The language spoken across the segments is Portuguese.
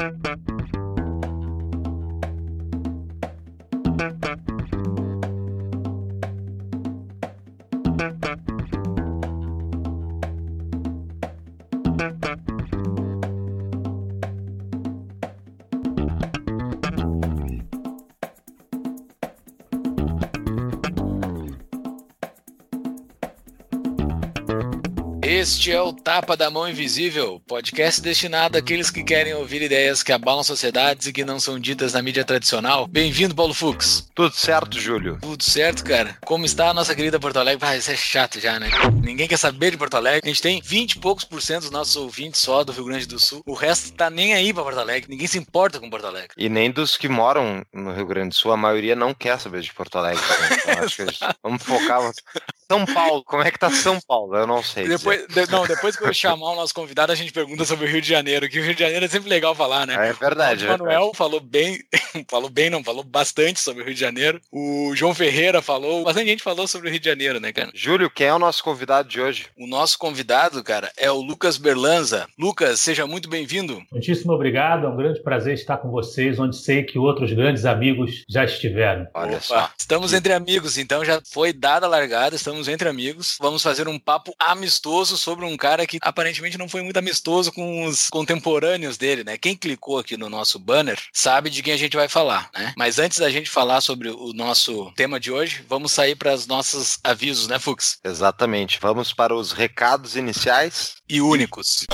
Thank you. Este é o Tapa da Mão Invisível, podcast destinado àqueles que querem ouvir ideias que abalam sociedades e que não são ditas na mídia tradicional. Bem-vindo, Paulo Fux. Tudo certo, Júlio? Tudo certo, cara. Como está a nossa querida Porto Alegre? Ah, isso é chato já, né? Ninguém quer saber de Porto Alegre. A gente tem 20 e poucos por cento dos nossos ouvintes só do Rio Grande do Sul. O resto tá nem aí pra Porto Alegre. Ninguém se importa com Porto Alegre. E nem dos que moram no Rio Grande do Sul, a maioria não quer saber de Porto Alegre. Então, acho que gente... Vamos focar. São Paulo, como é que tá São Paulo? Eu não sei. Depois, de, não, depois que eu chamar o nosso convidado, a gente pergunta sobre o Rio de Janeiro, que o Rio de Janeiro é sempre legal falar, né? É verdade. O Manuel falou bem, falou bem, não, falou bastante sobre o Rio de Janeiro. O João Ferreira falou, bastante gente falou sobre o Rio de Janeiro, né, cara? Júlio, quem é o nosso convidado de hoje? O nosso convidado, cara, é o Lucas Berlanza. Lucas, seja muito bem-vindo. Muitíssimo obrigado, é um grande prazer estar com vocês, onde sei que outros grandes amigos já estiveram. Olha Opa, só. Estamos entre amigos, então já foi dada a largada, estamos entre amigos vamos fazer um papo amistoso sobre um cara que aparentemente não foi muito amistoso com os contemporâneos dele, né? Quem clicou aqui no nosso banner sabe de quem a gente vai falar, né? Mas antes da gente falar sobre o nosso tema de hoje, vamos sair para os nossos avisos, né, Fux? Exatamente. Vamos para os recados iniciais e únicos.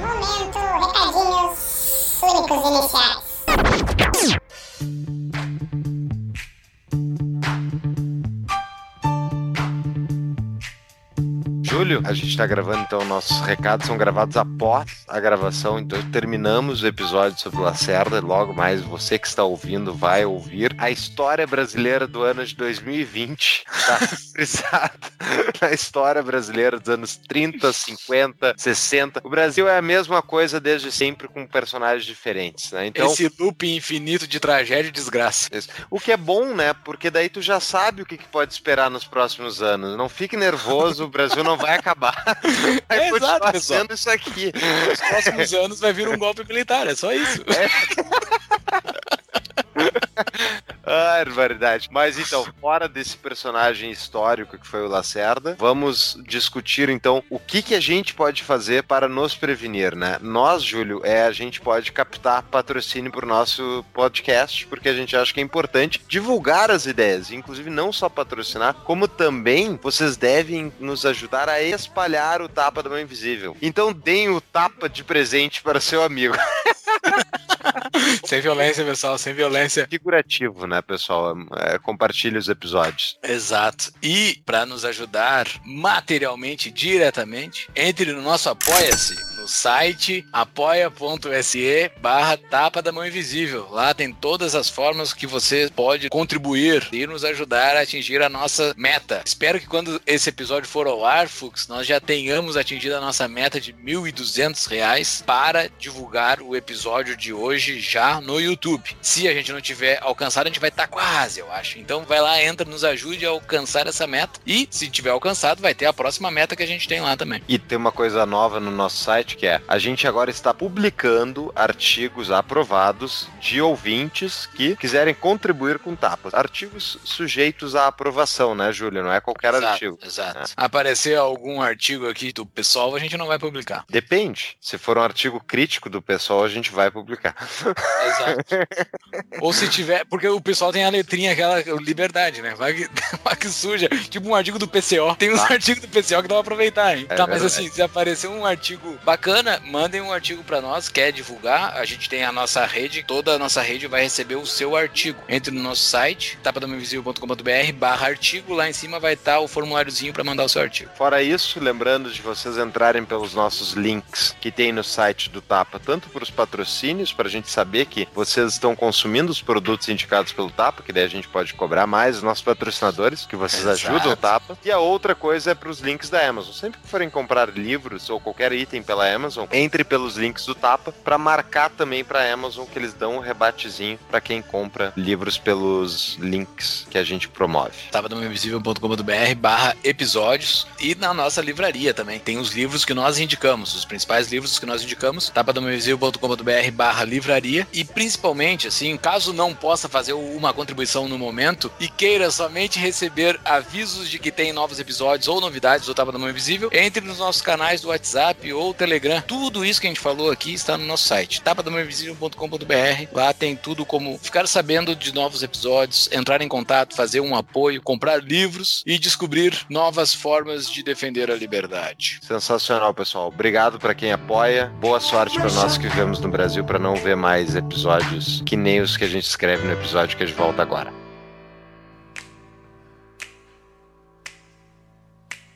Momento, recadinhos únicos iniciais. Júlio, a gente está gravando, então nossos recados são gravados após a gravação, então terminamos o episódio sobre Lacerda. Logo mais, você que está ouvindo vai ouvir a história brasileira do ano de 2020. Está frisado na história brasileira dos anos 30, 50, 60. O Brasil é a mesma coisa desde sempre com personagens diferentes, né? Então, Esse loop infinito de tragédia e desgraça. O que é bom, né? Porque daí tu já sabe o que pode esperar nos próximos anos. Não fique nervoso, o Brasil não vai acabar. Vai é exato, pessoal. isso aqui. Nos próximos anos vai vir um golpe militar, é só isso. É. ah, barbaridade. Mas então, fora desse personagem histórico que foi o Lacerda, vamos discutir então o que, que a gente pode fazer para nos prevenir, né? Nós, Júlio, é a gente pode captar patrocínio para o nosso podcast, porque a gente acha que é importante divulgar as ideias, inclusive não só patrocinar, como também vocês devem nos ajudar a espalhar o tapa da mão invisível. Então deem o tapa de presente para seu amigo. sem violência, pessoal, sem violência. Figurativo, né, pessoal? É, compartilhe os episódios. Exato. E para nos ajudar materialmente, diretamente, entre no nosso Apoia-se no site apoia.se barra tapa da mão invisível. Lá tem todas as formas que você pode contribuir e nos ajudar a atingir a nossa meta. Espero que quando esse episódio for ao ar, Fux, nós já tenhamos atingido a nossa meta de R$ 1.200 para divulgar o episódio de hoje já no YouTube. Se a gente não tiver alcançado, a gente vai estar tá quase, eu acho. Então vai lá, entra, nos ajude a alcançar essa meta e se tiver alcançado, vai ter a próxima meta que a gente tem lá também. E tem uma coisa nova no nosso site que é a gente agora está publicando artigos aprovados de ouvintes que quiserem contribuir com tapas. Artigos sujeitos à aprovação, né, Júlio? Não é qualquer exato, artigo. Exato. É. Aparecer algum artigo aqui do pessoal, a gente não vai publicar. Depende. Se for um artigo crítico do pessoal, a gente vai publicar. Exato. Ou se tiver, porque o pessoal tem a letrinha aquela liberdade, né? Vai que, vai que suja. Tipo um artigo do PCO. Tem uns ah. artigos do PCO que dá pra aproveitar, hein? É tá, verdade. mas assim, se aparecer um artigo bacana bacana, mandem um artigo para nós, quer divulgar, a gente tem a nossa rede, toda a nossa rede vai receber o seu artigo. Entre no nosso site, tapadomainvisível.com.br barra artigo, lá em cima vai estar tá o formuláriozinho para mandar o seu artigo. Fora isso, lembrando de vocês entrarem pelos nossos links que tem no site do Tapa, tanto para os patrocínios, para a gente saber que vocês estão consumindo os produtos indicados pelo Tapa, que daí a gente pode cobrar mais, os nossos patrocinadores, que vocês Exato. ajudam o Tapa. E a outra coisa é para os links da Amazon. Sempre que forem comprar livros ou qualquer item pela Amazon, entre pelos links do Tapa para marcar também para Amazon que eles dão um rebatezinho para quem compra livros pelos links que a gente promove. tapadomainvisível.com.br barra episódios e na nossa livraria também. Tem os livros que nós indicamos, os principais livros que nós indicamos, tapadomainvisível.com.br barra livraria e principalmente, assim, caso não possa fazer uma contribuição no momento e queira somente receber avisos de que tem novos episódios ou novidades do Tapa da Mão Invisível, entre nos nossos canais do WhatsApp ou Telegram. Tudo isso que a gente falou aqui está no nosso site, tapadamãoinvisível.com.br. Lá tem tudo como ficar sabendo de novos episódios, entrar em contato, fazer um apoio, comprar livros e descobrir novas formas de defender a liberdade. Sensacional, pessoal. Obrigado para quem apoia. Boa sorte para nós que vivemos no Brasil para não ver mais episódios que nem os que a gente escreve no episódio que a gente volta agora.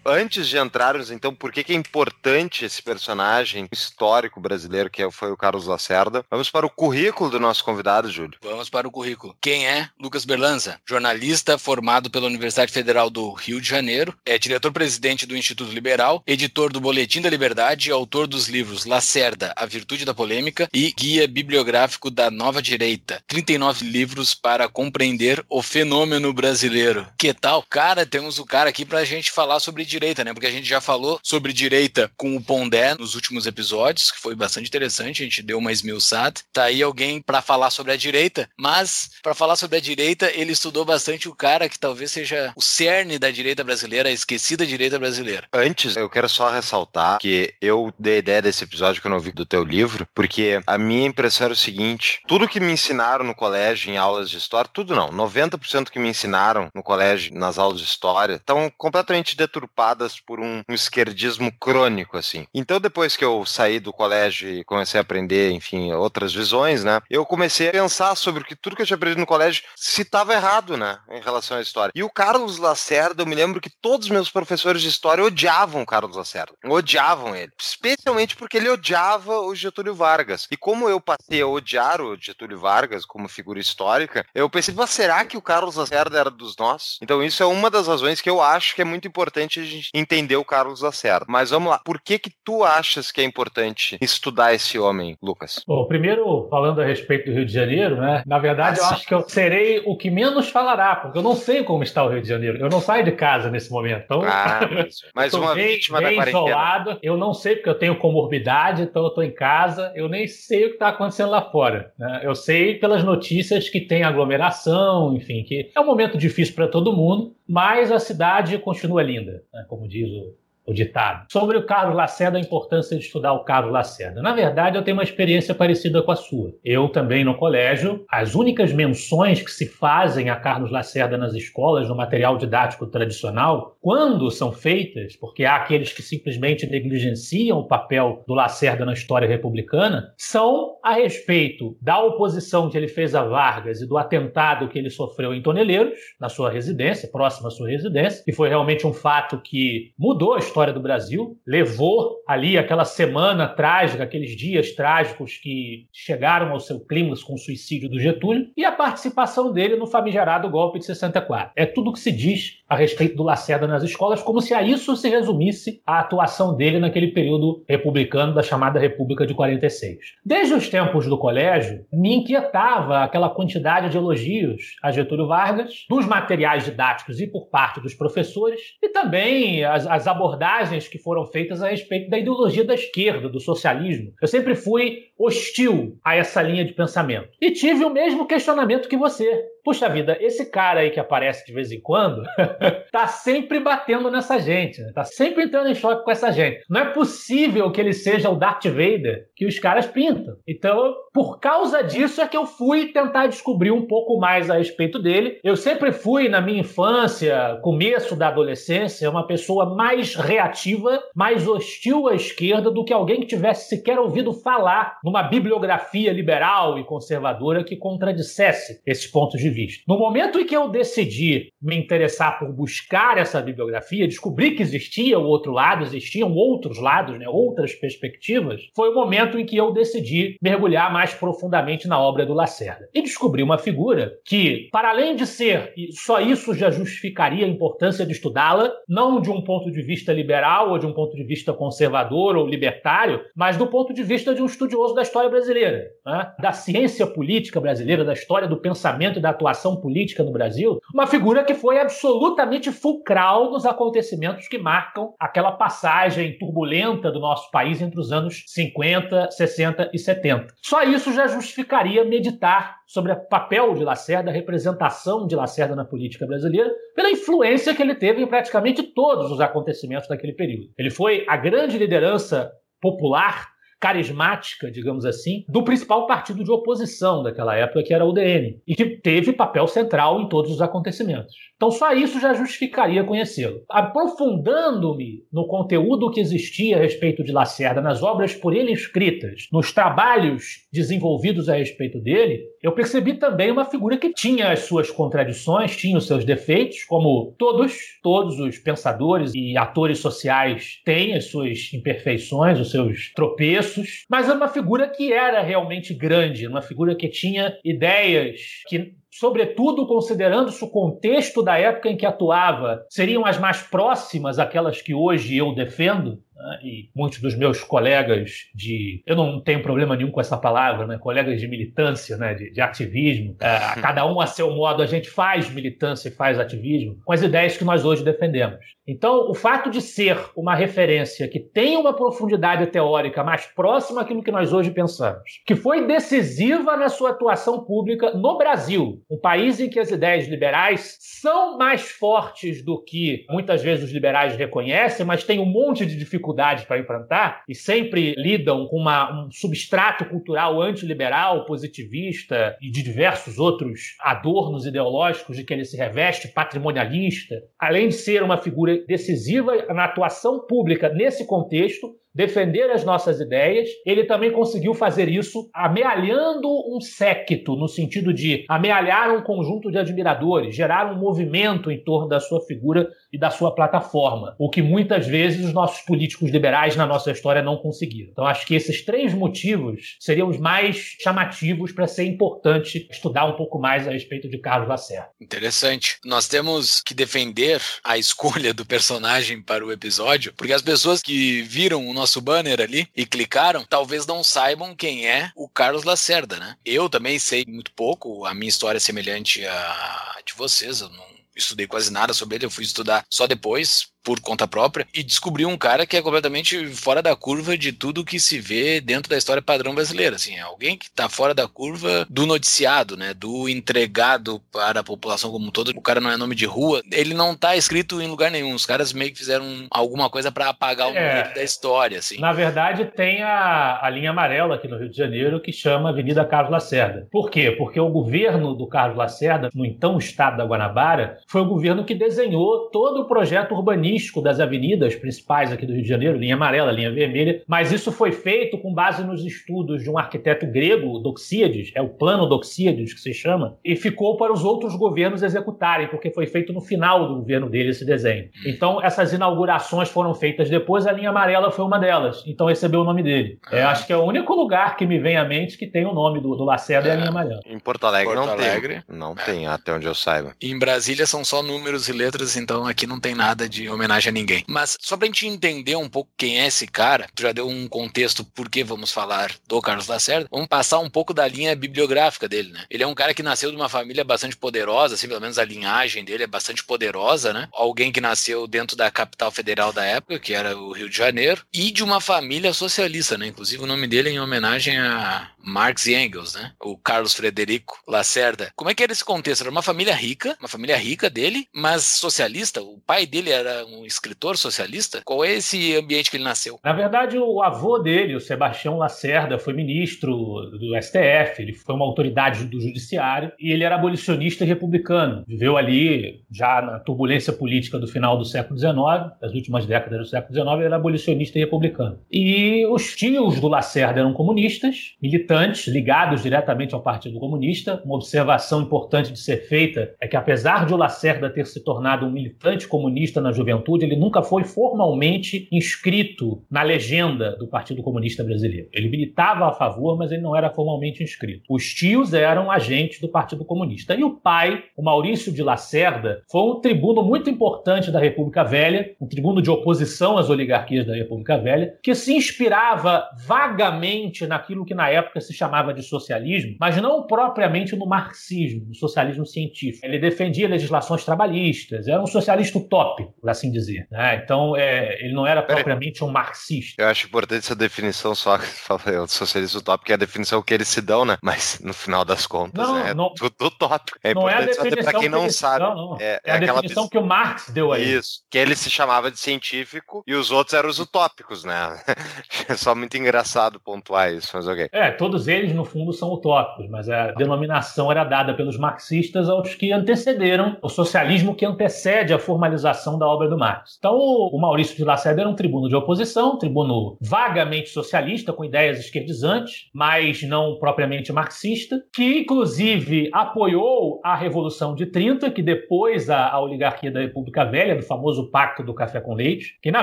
Antes de entrarmos, então, por que, que é importante esse personagem histórico brasileiro que foi o Carlos Lacerda? Vamos para o currículo do nosso convidado, Júlio. Vamos para o currículo. Quem é Lucas Berlanza? Jornalista formado pela Universidade Federal do Rio de Janeiro, é diretor-presidente do Instituto Liberal, editor do Boletim da Liberdade e autor dos livros Lacerda, A Virtude da Polêmica e Guia Bibliográfico da Nova Direita. 39 livros para compreender o fenômeno brasileiro. Que tal? Cara, temos o cara aqui para a gente falar sobre direita, né? Porque a gente já falou sobre direita com o Pondé nos últimos episódios, que foi bastante interessante, a gente deu uma esmiuçada. Tá aí alguém para falar sobre a direita, mas para falar sobre a direita, ele estudou bastante o cara que talvez seja o cerne da direita brasileira, a esquecida direita brasileira. Antes, eu quero só ressaltar que eu dei ideia desse episódio que eu não vi do teu livro, porque a minha impressão era o seguinte: tudo que me ensinaram no colégio, em aulas de história, tudo não, 90% que me ensinaram no colégio, nas aulas de história, estão completamente deturpados por um, um, esquerdismo crônico, assim. Então, depois que eu saí do colégio e comecei a aprender, enfim, outras visões, né, eu comecei a pensar sobre o que tudo que eu tinha aprendido no colégio se estava errado, né, em relação à história. E o Carlos Lacerda, eu me lembro que todos os meus professores de história odiavam o Carlos Lacerda. Odiavam ele. Especialmente porque ele odiava o Getúlio Vargas. E como eu passei a odiar o Getúlio Vargas como figura histórica, eu pensei, mas será que o Carlos Lacerda era dos nossos? Então, isso é uma das razões que eu acho que é muito importante a gente entender o Carlos Lacerda. Mas vamos lá, por que que tu achas que é importante estudar esse homem, Lucas? Bom, primeiro, falando a respeito do Rio de Janeiro, né? Na verdade, eu acho que eu serei o que menos falará, porque eu não sei como está o Rio de Janeiro. Eu não saio de casa nesse momento. Então, ah, mas uma bem, vítima bem da quarentena. isolado. Eu não sei porque eu tenho comorbidade, então eu estou em casa. Eu nem sei o que está acontecendo lá fora. Né? Eu sei pelas notícias que tem aglomeração, enfim, que é um momento difícil para todo mundo, mas a cidade continua linda, né? Como diz o o ditado. Sobre o Carlos Lacerda, a importância de estudar o Carlos Lacerda. Na verdade, eu tenho uma experiência parecida com a sua. Eu também no colégio, as únicas menções que se fazem a Carlos Lacerda nas escolas, no material didático tradicional, quando são feitas, porque há aqueles que simplesmente negligenciam o papel do Lacerda na história republicana, são a respeito da oposição que ele fez a Vargas e do atentado que ele sofreu em Toneleiros, na sua residência, próxima à sua residência, que foi realmente um fato que mudou a história do Brasil, levou ali aquela semana trágica, aqueles dias trágicos que chegaram ao seu clímax com o suicídio do Getúlio, e a participação dele no famigerado golpe de 64. É tudo que se diz a respeito do Lacerda nas escolas, como se a isso se resumisse a atuação dele naquele período republicano da chamada República de 46. Desde os tempos do colégio, me inquietava aquela quantidade de elogios a Getúlio Vargas, dos materiais didáticos e por parte dos professores, e também as, as abordagens abordagens que foram feitas a respeito da ideologia da esquerda, do socialismo. Eu sempre fui hostil a essa linha de pensamento. E tive o mesmo questionamento que você. Puxa vida, esse cara aí que aparece de vez em quando tá sempre batendo nessa gente, né? tá sempre entrando em choque com essa gente. Não é possível que ele seja o Darth Vader que os caras pintam. Então, por causa disso é que eu fui tentar descobrir um pouco mais a respeito dele. Eu sempre fui, na minha infância, começo da adolescência, uma pessoa mais reativa, mais hostil à esquerda do que alguém que tivesse sequer ouvido falar numa bibliografia liberal e conservadora que contradissesse esses pontos de vista. No momento em que eu decidi me interessar por buscar essa bibliografia, descobri que existia o outro lado, existiam outros lados, né, outras perspectivas, foi o momento em que eu decidi mergulhar mais profundamente na obra do Lacerda. E descobri uma figura que, para além de ser, e só isso já justificaria a importância de estudá-la, não de um ponto de vista liberal ou de um ponto de vista conservador ou libertário, mas do ponto de vista de um estudioso da história brasileira, né? da ciência política brasileira, da história do pensamento e da atuação política no Brasil, uma figura que foi absolutamente fulcral nos acontecimentos que marcam aquela passagem turbulenta do nosso país entre os anos 50, 60 e 70. Só isso já justificaria meditar sobre o papel de Lacerda, a representação de Lacerda na política brasileira, pela influência que ele teve em praticamente todos os acontecimentos daquele período. Ele foi a grande liderança popular carismática, digamos assim, do principal partido de oposição daquela época, que era o UDN, e que teve papel central em todos os acontecimentos. Então, só isso já justificaria conhecê-lo. Aprofundando-me no conteúdo que existia a respeito de Lacerda, nas obras por ele escritas, nos trabalhos desenvolvidos a respeito dele, eu percebi também uma figura que tinha as suas contradições, tinha os seus defeitos, como todos, todos os pensadores e atores sociais têm as suas imperfeições, os seus tropeços, mas era uma figura que era realmente grande, uma figura que tinha ideias que sobretudo considerando-se o contexto da época em que atuava, seriam as mais próximas àquelas que hoje eu defendo, né? e muitos dos meus colegas de. Eu não tenho problema nenhum com essa palavra, né? colegas de militância, né? de, de ativismo, é, cada um a seu modo, a gente faz militância e faz ativismo com as ideias que nós hoje defendemos. Então, o fato de ser uma referência que tem uma profundidade teórica mais próxima àquilo que nós hoje pensamos, que foi decisiva na sua atuação pública no Brasil, um país em que as ideias liberais são mais fortes do que muitas vezes os liberais reconhecem, mas tem um monte de dificuldades para enfrentar e sempre lidam com uma, um substrato cultural antiliberal, positivista e de diversos outros adornos ideológicos de que ele se reveste, patrimonialista, além de ser uma figura decisiva na atuação pública nesse contexto, defender as nossas ideias. Ele também conseguiu fazer isso amealhando um séquito, no sentido de amealhar um conjunto de admiradores, gerar um movimento em torno da sua figura e da sua plataforma, o que muitas vezes os nossos políticos liberais na nossa história não conseguiram. Então, acho que esses três motivos seriam os mais chamativos para ser importante estudar um pouco mais a respeito de Carlos Lacerda. Interessante. Nós temos que defender a escolha do personagem para o episódio, porque as pessoas que viram o nosso banner ali e clicaram, talvez não saibam quem é o Carlos Lacerda, né? Eu também sei muito pouco, a minha história é semelhante à de vocês, eu não estudei quase nada sobre ele, eu fui estudar só depois, por conta própria e descobriu um cara que é completamente fora da curva de tudo que se vê dentro da história padrão brasileira, assim, é alguém que está fora da curva do noticiado, né, do entregado para a população como um todo. O cara não é nome de rua, ele não está escrito em lugar nenhum. Os caras meio que fizeram alguma coisa para apagar o é, nome da história, assim. Na verdade, tem a, a linha amarela aqui no Rio de Janeiro que chama Avenida Carlos Lacerda. Por quê? Porque o governo do Carlos Lacerda, no então estado da Guanabara, foi o governo que desenhou todo o projeto urbanístico das avenidas principais aqui do Rio de Janeiro, linha amarela, linha vermelha, mas isso foi feito com base nos estudos de um arquiteto grego, Doxíades, é o plano Doxíades que se chama, e ficou para os outros governos executarem, porque foi feito no final do governo dele esse desenho. Então, essas inaugurações foram feitas depois, a linha amarela foi uma delas, então recebeu o nome dele. É, acho que é o único lugar que me vem à mente que tem o nome do, do Lacerda é, é a linha amarela. Em Porto Alegre Porto não Alegre, tem. Não é. tem, até onde eu saiba. em Brasília são só números e letras, então aqui não tem nada de homenagem homenagem a ninguém. Mas só pra gente entender um pouco quem é esse cara, já deu um contexto por que vamos falar do Carlos Lacerda, vamos passar um pouco da linha bibliográfica dele, né? Ele é um cara que nasceu de uma família bastante poderosa, assim, pelo menos a linhagem dele é bastante poderosa, né? Alguém que nasceu dentro da capital federal da época, que era o Rio de Janeiro, e de uma família socialista, né? Inclusive o nome dele é em homenagem a Marx e Engels, né? O Carlos Frederico Lacerda. Como é que era esse contexto? Era uma família rica, uma família rica dele, mas socialista. O pai dele era um escritor socialista? Qual é esse ambiente que ele nasceu? Na verdade, o avô dele, o Sebastião Lacerda, foi ministro do STF, ele foi uma autoridade do judiciário e ele era abolicionista e republicano. Viveu ali já na turbulência política do final do século XIX, das últimas décadas do século XIX, ele era abolicionista e republicano. E os tios do Lacerda eram comunistas, militantes ligados diretamente ao Partido Comunista. Uma observação importante de ser feita é que, apesar de o Lacerda ter se tornado um militante comunista na juventude, ele nunca foi formalmente inscrito na legenda do Partido Comunista Brasileiro. Ele militava a favor, mas ele não era formalmente inscrito. Os tios eram agentes do Partido Comunista. E o pai, o Maurício de Lacerda, foi um tribuno muito importante da República Velha, um tribuno de oposição às oligarquias da República Velha, que se inspirava vagamente naquilo que na época se chamava de socialismo, mas não propriamente no marxismo, no socialismo científico. Ele defendia legislações trabalhistas, era um socialista utópico, por assim dizer. Né? Então, é, ele não era propriamente um marxista. Eu acho importante essa definição só, o socialista utópico é a definição que eles se dão, né? Mas no final das contas, Não, é não- tudo utópico. É não é a definição pra quem que não sabe. Não, não. É, É, a definição que o Marx deu aí. Isso, que ele se chamava de científico e os outros eram os utópicos, né? É só muito engraçado pontuar isso, mas ok. É, todos eles, no fundo, são utópicos, mas a denominação era dada pelos marxistas aos que antecederam o socialismo que antecede a formalização da obra do Marx. Então, o Maurício de Lacerda era um tribuno de oposição, um tribuno vagamente socialista, com ideias esquerdizantes, mas não propriamente marxista, que, inclusive, apoiou a Revolução de 30, que depois a, a oligarquia da República Velha, do famoso Pacto do Café com Leite, que, na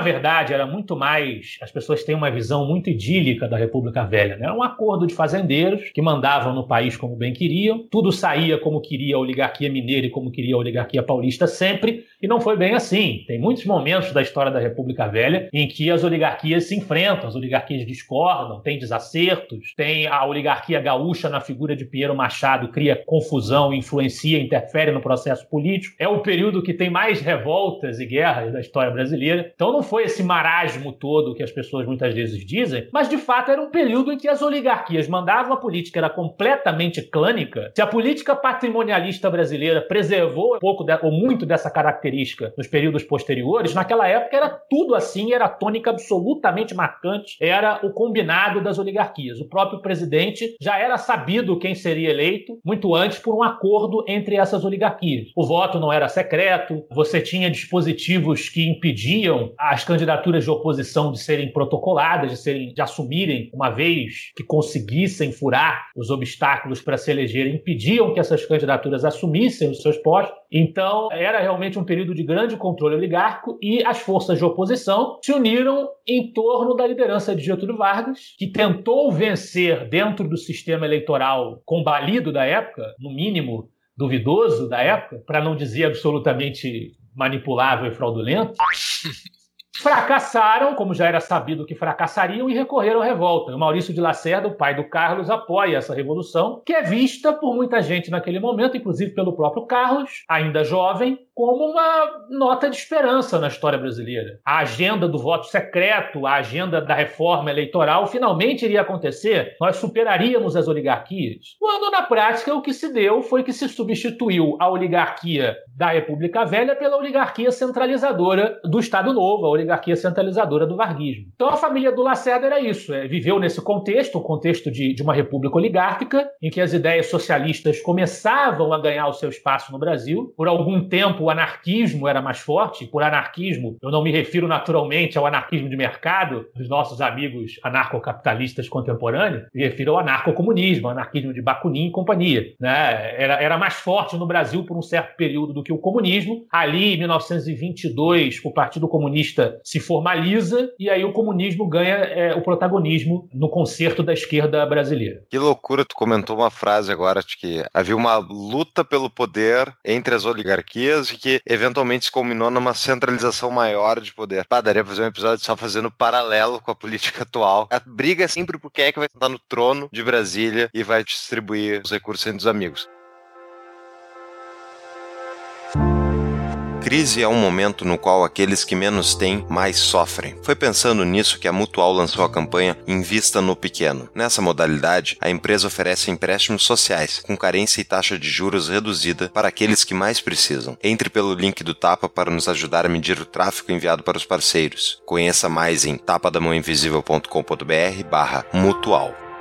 verdade, era muito mais... As pessoas têm uma visão muito idílica da República Velha, né? Era um acordo de fazendeiros que mandavam no país como bem queriam, tudo saía como queria a oligarquia mineira e como queria a oligarquia paulista sempre, e não foi bem assim. Tem muitos momentos da história da República Velha em que as oligarquias se enfrentam, as oligarquias discordam, tem desacertos, tem a oligarquia gaúcha na figura de Pinheiro Machado cria confusão, influencia, interfere no processo político. É o período que tem mais revoltas e guerras da história brasileira. Então não foi esse marasmo todo que as pessoas muitas vezes dizem, mas de fato era um período em que as oligarquias mandavam a política era completamente clânica. Se a política patrimonialista brasileira preservou um pouco de- ou muito dessa característica nos períodos posteriores, naquela época era tudo assim, era a tônica absolutamente marcante, era o combinado das oligarquias. O próprio presidente já era sabido quem seria eleito muito antes por um acordo entre essas oligarquias. O voto não era secreto, você tinha dispositivos que impediam as candidaturas de oposição de serem protocoladas, de serem de assumirem uma vez que conseguissem furar os obstáculos para se elegerem, impediam que essas candidaturas assumissem os seus postos. Então, era realmente um período de grande controle oligárquico e as forças de oposição se uniram em torno da liderança de Getúlio Vargas, que tentou vencer dentro do sistema eleitoral combalido da época, no mínimo duvidoso da época, para não dizer absolutamente manipulável e fraudulento. Fracassaram, como já era sabido que fracassariam, e recorreram à revolta. O Maurício de Lacerda, o pai do Carlos, apoia essa revolução, que é vista por muita gente naquele momento, inclusive pelo próprio Carlos, ainda jovem, como uma nota de esperança na história brasileira. A agenda do voto secreto, a agenda da reforma eleitoral finalmente iria acontecer, nós superaríamos as oligarquias. Quando na prática o que se deu foi que se substituiu a oligarquia da República Velha pela oligarquia centralizadora do Estado Novo, a oligarquia centralizadora do varguismo. Então a família do Lacerda era isso, é, viveu nesse contexto, o contexto de, de uma república oligárquica, em que as ideias socialistas começavam a ganhar o seu espaço no Brasil. Por algum tempo o anarquismo era mais forte. Por anarquismo, eu não me refiro naturalmente ao anarquismo de mercado dos nossos amigos anarcocapitalistas contemporâneos, me refiro ao anarcocomunismo, anarquismo de Bakunin e companhia. Né? Era, era mais forte no Brasil por um certo período do que o comunismo. Ali, em 1922, o Partido Comunista se formaliza e aí o comunismo ganha é, o protagonismo no concerto da esquerda brasileira. Que loucura, tu comentou uma frase agora de que havia uma luta pelo poder entre as oligarquias que eventualmente se culminou numa centralização maior de poder. Pá, daria fazer um episódio só fazendo paralelo com a política atual. A briga é sempre por quem é que vai sentar no trono de Brasília e vai distribuir os recursos entre os amigos. Crise é um momento no qual aqueles que menos têm mais sofrem. Foi pensando nisso que a Mutual lançou a campanha Invista no Pequeno. Nessa modalidade, a empresa oferece empréstimos sociais, com carência e taxa de juros reduzida para aqueles que mais precisam. Entre pelo link do Tapa para nos ajudar a medir o tráfego enviado para os parceiros. Conheça mais em tapadamãoinvisível.com.br barra mutual.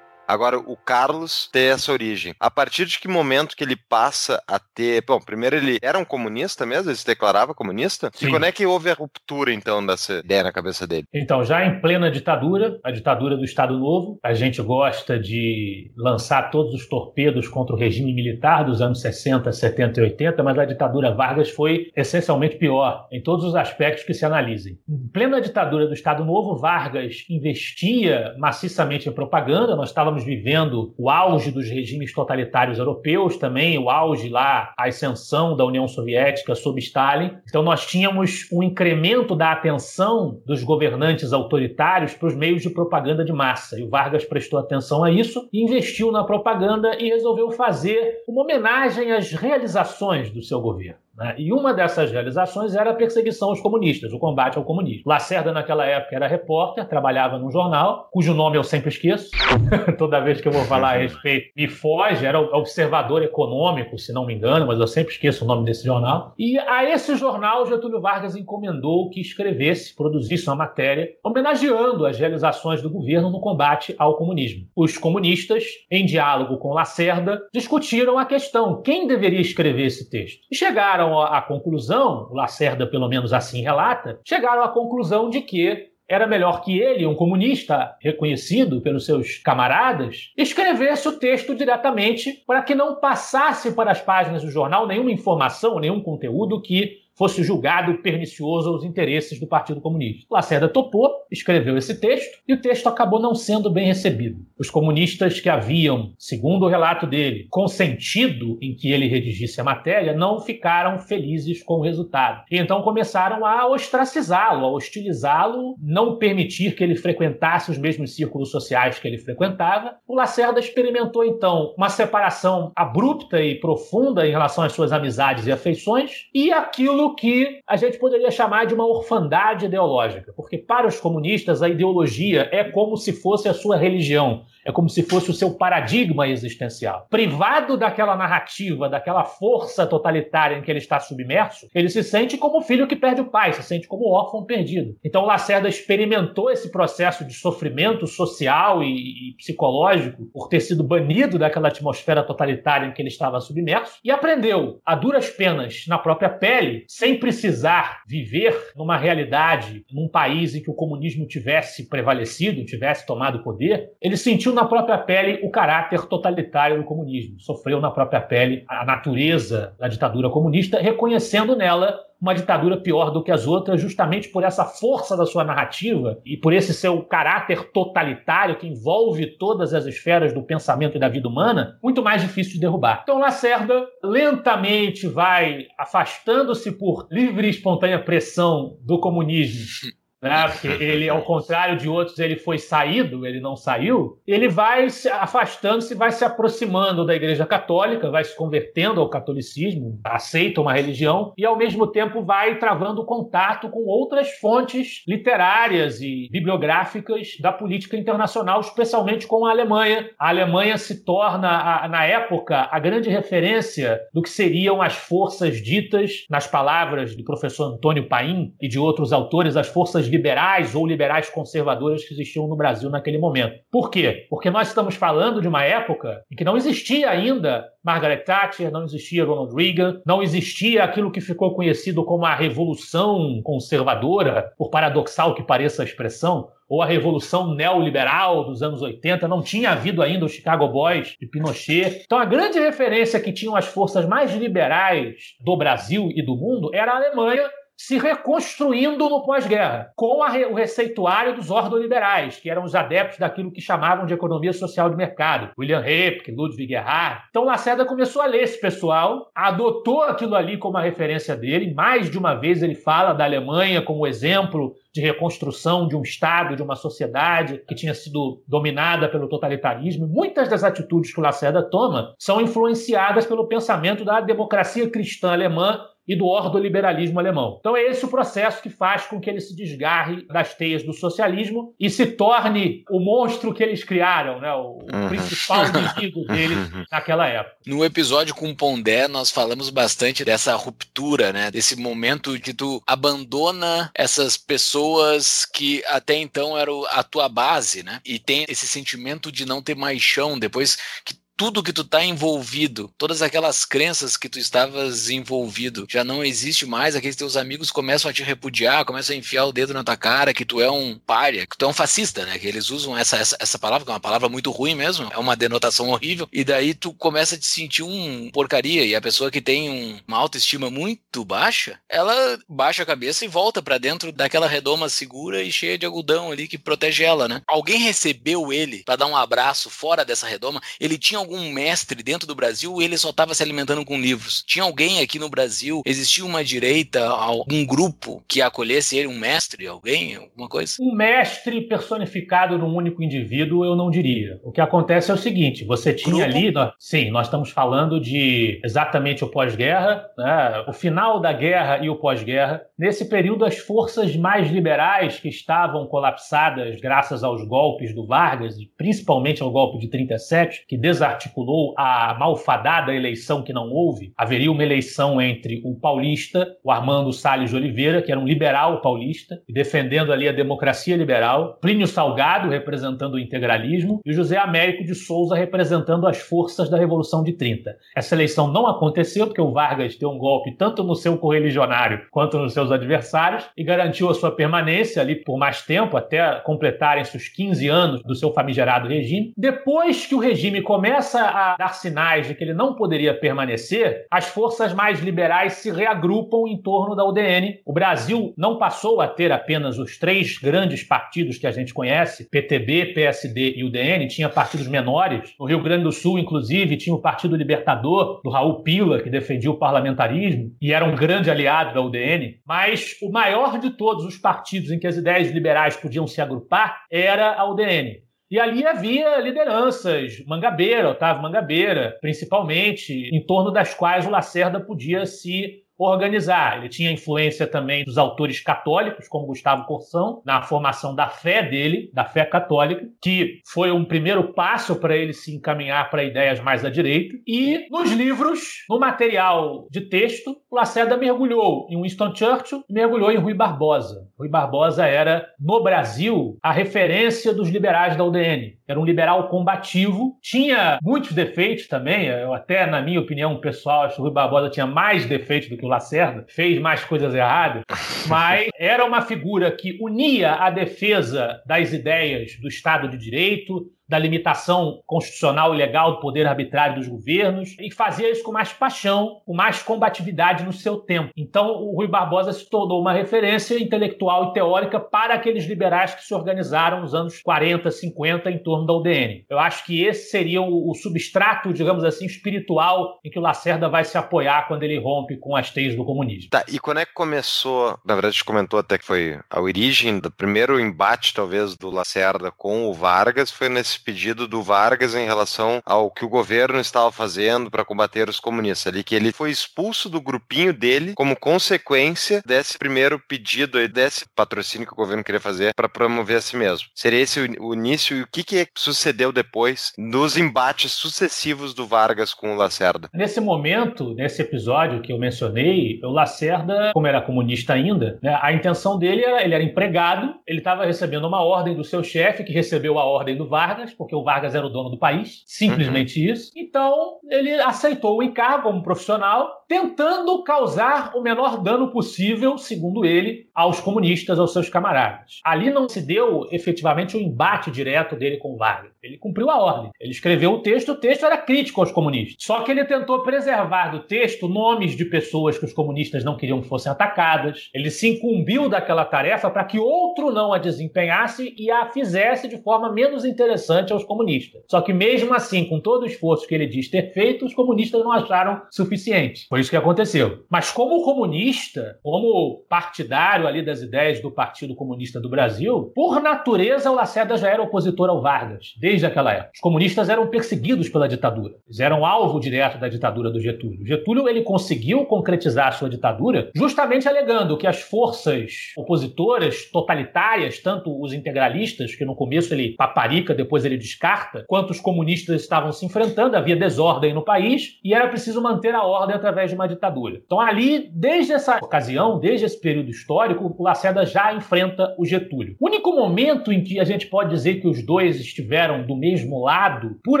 Agora, o Carlos tem essa origem. A partir de que momento que ele passa a ter. Bom, primeiro ele era um comunista mesmo? Ele se declarava comunista? Sim. E quando é que houve a ruptura, então, dessa ideia na cabeça dele? Então, já em plena ditadura, a ditadura do Estado Novo, a gente gosta de lançar todos os torpedos contra o regime militar dos anos 60, 70 e 80, mas a ditadura Vargas foi essencialmente pior em todos os aspectos que se analisem. Em plena ditadura do Estado Novo, Vargas investia maciçamente em propaganda, nós estávamos vivendo o auge dos regimes totalitários europeus também, o auge lá, a ascensão da União Soviética sob Stalin. Então nós tínhamos um incremento da atenção dos governantes autoritários para os meios de propaganda de massa. E o Vargas prestou atenção a isso investiu na propaganda e resolveu fazer uma homenagem às realizações do seu governo. Né? E uma dessas realizações era a perseguição aos comunistas, o combate ao comunismo. Lacerda, naquela época, era repórter, trabalhava num jornal, cujo nome eu sempre esqueço. Toda vez que eu vou falar a respeito, me foge. Era Observador Econômico, se não me engano, mas eu sempre esqueço o nome desse jornal. E a esse jornal, Getúlio Vargas encomendou que escrevesse, produzisse uma matéria homenageando as realizações do governo no combate ao comunismo. Os comunistas, em diálogo com Lacerda, discutiram a questão: quem deveria escrever esse texto? E chegaram chegaram à conclusão, o Lacerda pelo menos assim relata, chegaram à conclusão de que era melhor que ele, um comunista reconhecido pelos seus camaradas, escrevesse o texto diretamente para que não passasse para as páginas do jornal nenhuma informação, nenhum conteúdo que fosse julgado pernicioso aos interesses do Partido Comunista. Lacerda topou, escreveu esse texto e o texto acabou não sendo bem recebido. Os comunistas que haviam, segundo o relato dele, consentido em que ele redigisse a matéria não ficaram felizes com o resultado. E então começaram a ostracizá-lo, a hostilizá-lo, não permitir que ele frequentasse os mesmos círculos sociais que ele frequentava. O Lacerda experimentou então uma separação abrupta e profunda em relação às suas amizades e afeições e aquilo que a gente poderia chamar de uma orfandade ideológica, porque para os comunistas a ideologia é como se fosse a sua religião, é como se fosse o seu paradigma existencial. Privado daquela narrativa, daquela força totalitária em que ele está submerso, ele se sente como o filho que perde o pai, se sente como órfão perdido. Então Lacerda experimentou esse processo de sofrimento social e, e psicológico por ter sido banido daquela atmosfera totalitária em que ele estava submerso e aprendeu a duras penas na própria pele sem precisar viver numa realidade, num país em que o comunismo tivesse prevalecido, tivesse tomado poder, ele sentiu na própria pele o caráter totalitário do comunismo, sofreu na própria pele a natureza da ditadura comunista, reconhecendo nela uma ditadura pior do que as outras, justamente por essa força da sua narrativa e por esse seu caráter totalitário que envolve todas as esferas do pensamento e da vida humana, muito mais difícil de derrubar. Então Lacerda lentamente vai afastando-se por livre e espontânea pressão do comunismo né? Porque ele, ao contrário de outros, ele foi saído, ele não saiu. Ele vai se afastando-se, vai se aproximando da Igreja Católica, vai se convertendo ao catolicismo, aceita uma religião e, ao mesmo tempo, vai travando contato com outras fontes literárias e bibliográficas da política internacional, especialmente com a Alemanha. A Alemanha se torna, na época, a grande referência do que seriam as forças ditas, nas palavras do professor Antônio Paim e de outros autores, as forças liberais ou liberais conservadoras que existiam no Brasil naquele momento. Por quê? Porque nós estamos falando de uma época em que não existia ainda Margaret Thatcher, não existia Ronald Reagan, não existia aquilo que ficou conhecido como a Revolução Conservadora, por paradoxal que pareça a expressão, ou a Revolução Neoliberal dos anos 80, não tinha havido ainda os Chicago Boys de Pinochet. Então a grande referência que tinham as forças mais liberais do Brasil e do mundo era a Alemanha, se reconstruindo no pós-guerra, com a, o receituário dos ordoliberais, que eram os adeptos daquilo que chamavam de economia social de mercado. William Repke, Ludwig Erhard. Então Lacerda começou a ler esse pessoal, adotou aquilo ali como a referência dele. Mais de uma vez ele fala da Alemanha como exemplo de reconstrução de um Estado, de uma sociedade que tinha sido dominada pelo totalitarismo. Muitas das atitudes que o Lacerda toma são influenciadas pelo pensamento da democracia cristã alemã e do ordoliberalismo alemão. Então é esse o processo que faz com que ele se desgarre das teias do socialismo e se torne o monstro que eles criaram, né? o, uhum. principal inimigo deles naquela época. No episódio com o Pondé, nós falamos bastante dessa ruptura, né? desse momento que tu abandona essas pessoas que até então eram a tua base, né? e tem esse sentimento de não ter mais chão depois que tudo que tu tá envolvido, todas aquelas crenças que tu estavas envolvido, já não existe mais, aqueles teus amigos começam a te repudiar, começam a enfiar o dedo na tua cara, que tu é um pária, que tu é um fascista, né? Que eles usam essa, essa, essa palavra, que é uma palavra muito ruim mesmo, é uma denotação horrível, e daí tu começa a te sentir um porcaria, e a pessoa que tem um, uma autoestima muito baixa, ela baixa a cabeça e volta para dentro daquela redoma segura e cheia de algodão ali que protege ela, né? Alguém recebeu ele para dar um abraço fora dessa redoma, ele tinha algum mestre dentro do Brasil, ele só estava se alimentando com livros. Tinha alguém aqui no Brasil, existia uma direita, algum grupo que acolhesse ele, um mestre, alguém, alguma coisa? Um mestre personificado num único indivíduo, eu não diria. O que acontece é o seguinte: você tinha grupo? ali, nós, sim, nós estamos falando de exatamente o pós-guerra, né, o final da guerra e o pós-guerra. Nesse período, as forças mais liberais que estavam colapsadas graças aos golpes do Vargas, e principalmente ao golpe de 37, que desarticulou articulou a malfadada eleição que não houve, haveria uma eleição entre o paulista, o Armando Salles de Oliveira, que era um liberal paulista, defendendo ali a democracia liberal, Plínio Salgado, representando o integralismo, e o José Américo de Souza, representando as forças da Revolução de 30. Essa eleição não aconteceu porque o Vargas deu um golpe tanto no seu correligionário quanto nos seus adversários e garantiu a sua permanência ali por mais tempo, até completarem seus 15 anos do seu famigerado regime. Depois que o regime começa começa a dar sinais de que ele não poderia permanecer, as forças mais liberais se reagrupam em torno da UDN. O Brasil não passou a ter apenas os três grandes partidos que a gente conhece, PTB, PSD e UDN, tinha partidos menores. No Rio Grande do Sul, inclusive, tinha o Partido Libertador, do Raul Pila, que defendia o parlamentarismo e era um grande aliado da UDN. Mas o maior de todos os partidos em que as ideias liberais podiam se agrupar era a UDN. E ali havia lideranças, Mangabeira, Otávio Mangabeira, principalmente, em torno das quais o Lacerda podia se organizar. Ele tinha influência também dos autores católicos, como Gustavo Corsão, na formação da fé dele, da fé católica, que foi um primeiro passo para ele se encaminhar para ideias mais à direita. E nos livros, no material de texto, o Lacerda mergulhou em Winston Churchill e mergulhou em Rui Barbosa. Rui Barbosa era, no Brasil, a referência dos liberais da UDN. Era um liberal combativo, tinha muitos defeitos também, eu até, na minha opinião pessoal, acho que o Rui Barbosa tinha mais defeitos do que o Lacerda, fez mais coisas erradas, mas era uma figura que unia a defesa das ideias do Estado de Direito, da limitação constitucional e legal do poder arbitrário dos governos e fazia isso com mais paixão, com mais combatividade no seu tempo. Então, o Rui Barbosa se tornou uma referência intelectual e teórica para aqueles liberais que se organizaram nos anos 40, 50 em torno da UDN. Eu acho que esse seria o, substrato, digamos assim, espiritual em que o Lacerda vai se apoiar quando ele rompe com as teias do comunismo. Tá, e quando é que começou, na verdade, a gente comentou até que foi a origem do primeiro embate, talvez, do Lacerda com o Vargas, foi nesse esse pedido do Vargas em relação ao que o governo estava fazendo para combater os comunistas ali, que ele foi expulso do grupinho dele como consequência desse primeiro pedido e desse patrocínio que o governo queria fazer para promover a si mesmo. Seria esse o início e o que, que sucedeu depois dos embates sucessivos do Vargas com o Lacerda? Nesse momento, nesse episódio que eu mencionei, o Lacerda, como era comunista ainda, né, a intenção dele era, ele era empregado, ele estava recebendo uma ordem do seu chefe, que recebeu a ordem do Vargas, Vargas, porque o Vargas era o dono do país, simplesmente uhum. isso. Então, ele aceitou o encargo como profissional, tentando causar o menor dano possível, segundo ele, aos comunistas, aos seus camaradas. Ali não se deu efetivamente o um embate direto dele com o Vargas. Ele cumpriu a ordem. Ele escreveu o texto, o texto era crítico aos comunistas. Só que ele tentou preservar do texto nomes de pessoas que os comunistas não queriam que fossem atacadas. Ele se incumbiu daquela tarefa para que outro não a desempenhasse e a fizesse de forma menos interessante interessante aos comunistas. Só que mesmo assim, com todo o esforço que ele diz ter feito, os comunistas não acharam suficiente. Foi isso que aconteceu. Mas como comunista, como partidário ali das ideias do Partido Comunista do Brasil, por natureza o Lacerda já era opositor ao Vargas, desde aquela época. Os comunistas eram perseguidos pela ditadura. Eles eram alvo direto da ditadura do Getúlio. Getúlio ele conseguiu concretizar sua ditadura justamente alegando que as forças opositoras totalitárias, tanto os integralistas, que no começo ele paparica, depois ele descarta, quanto os comunistas estavam se enfrentando, havia desordem no país e era preciso manter a ordem através de uma ditadura. Então ali, desde essa ocasião, desde esse período histórico, o Lacerda já enfrenta o Getúlio. O único momento em que a gente pode dizer que os dois estiveram do mesmo lado, por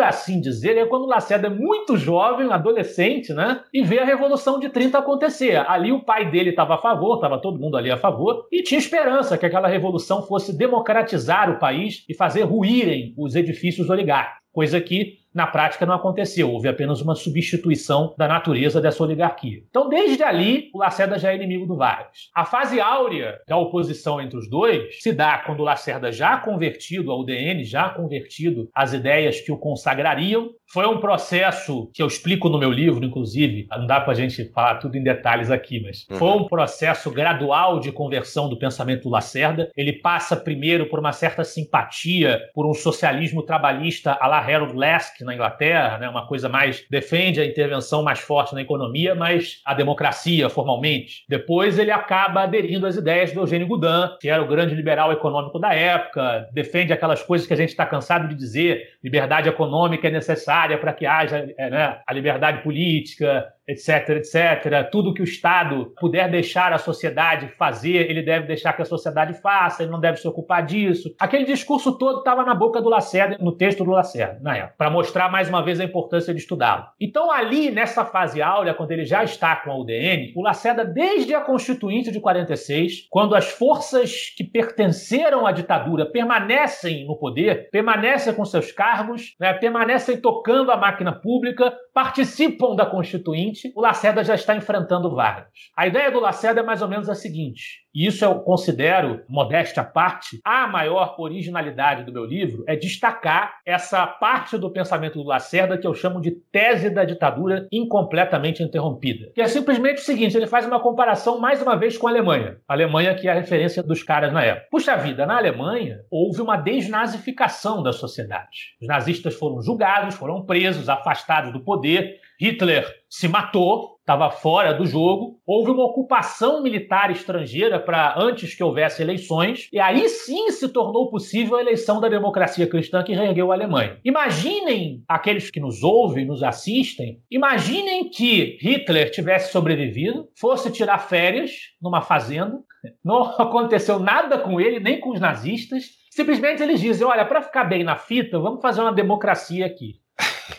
assim dizer, é quando o Lacerda é muito jovem, adolescente, né? E vê a Revolução de 30 acontecer. Ali o pai dele estava a favor, estava todo mundo ali a favor, e tinha esperança que aquela revolução fosse democratizar o país e fazer ruírem os edifícios oligárquicos. Coisa que na prática não aconteceu, houve apenas uma substituição da natureza dessa oligarquia. Então, desde ali, o Lacerda já é inimigo do Vargas. A fase áurea da oposição entre os dois se dá quando o Lacerda, já convertido ao UDN, já convertido às ideias que o consagrariam, foi um processo que eu explico no meu livro, inclusive, não dá para a gente falar tudo em detalhes aqui, mas uhum. foi um processo gradual de conversão do pensamento do Lacerda. Ele passa primeiro por uma certa simpatia por um socialismo trabalhista à la Harold Lask, na Inglaterra, né, uma coisa mais defende a intervenção mais forte na economia, mas a democracia formalmente. Depois ele acaba aderindo às ideias do Eugênio Goudin, que era o grande liberal econômico da época, defende aquelas coisas que a gente está cansado de dizer, liberdade econômica é necessária para que haja é, né, a liberdade política, etc, etc. Tudo que o Estado puder deixar a sociedade fazer, ele deve deixar que a sociedade faça, ele não deve se ocupar disso. Aquele discurso todo estava na boca do Lacerda, no texto do Lacerda, na para mostrar mais uma vez a importância de estudá-lo. Então, ali, nessa fase áurea, quando ele já está com a UDN, o Lacerda, desde a Constituinte de 46, quando as forças que pertenceram à ditadura permanecem no poder, permanecem com seus cargos, né, permanecem tocando a máquina pública, participam da Constituinte, o Lacerda já está enfrentando Vargas. A ideia do Lacerda é mais ou menos a seguinte: e isso eu considero, modéstia à parte, a maior originalidade do meu livro é destacar essa parte do pensamento do Lacerda que eu chamo de tese da ditadura incompletamente interrompida. Que é simplesmente o seguinte: ele faz uma comparação mais uma vez com a Alemanha. A Alemanha que é a referência dos caras na época. Puxa vida, na Alemanha houve uma desnazificação da sociedade. Os nazistas foram julgados, foram presos, afastados do poder. Hitler se matou, estava fora do jogo. Houve uma ocupação militar estrangeira para antes que houvesse eleições, e aí sim se tornou possível a eleição da democracia cristã que reergueu a Alemanha. Imaginem aqueles que nos ouvem, nos assistem, imaginem que Hitler tivesse sobrevivido, fosse tirar férias numa fazenda, não aconteceu nada com ele, nem com os nazistas. Simplesmente eles dizem: olha, para ficar bem na fita, vamos fazer uma democracia aqui.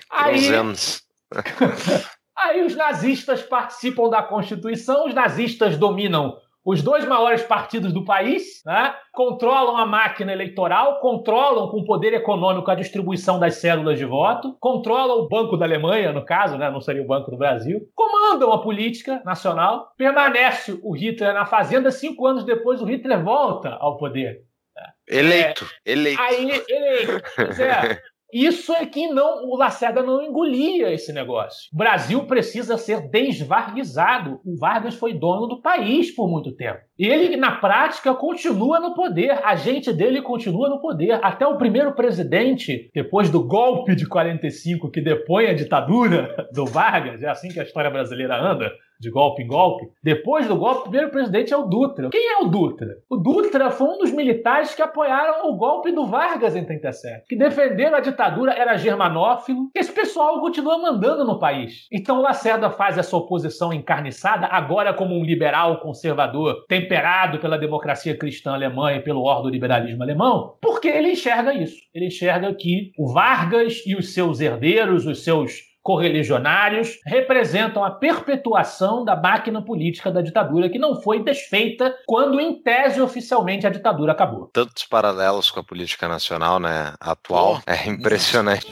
Aí, Aí os nazistas participam da Constituição, os nazistas dominam os dois maiores partidos do país, né? controlam a máquina eleitoral, controlam com poder econômico a distribuição das células de voto, controlam o Banco da Alemanha, no caso, né? não seria o Banco do Brasil, comandam a política nacional, permanece o Hitler na fazenda, cinco anos depois o Hitler volta ao poder. Eleito, é, eleito. Aí, eleito. Pois é. Isso é que não o Lacerda não engolia esse negócio. O Brasil precisa ser desvarguizado. O Vargas foi dono do país por muito tempo. Ele, na prática, continua no poder. A gente dele continua no poder. Até o primeiro presidente, depois do golpe de 45 que depõe a ditadura do Vargas, é assim que a história brasileira anda, de golpe em golpe. Depois do golpe, o primeiro presidente é o Dutra. Quem é o Dutra? O Dutra foi um dos militares que apoiaram o golpe do Vargas em 37, que defenderam a ditadura, era germanófilo. Esse pessoal continua mandando no país. Então Lacerda faz essa oposição encarniçada, agora como um liberal conservador, temperado pela democracia cristã alemã e pelo ordoliberalismo alemão, porque ele enxerga isso. Ele enxerga que o Vargas e os seus herdeiros, os seus correligionários representam a perpetuação da máquina política da ditadura que não foi desfeita quando, em tese, oficialmente a ditadura acabou. Tantos paralelos com a política nacional, né, atual, oh, é impressionante.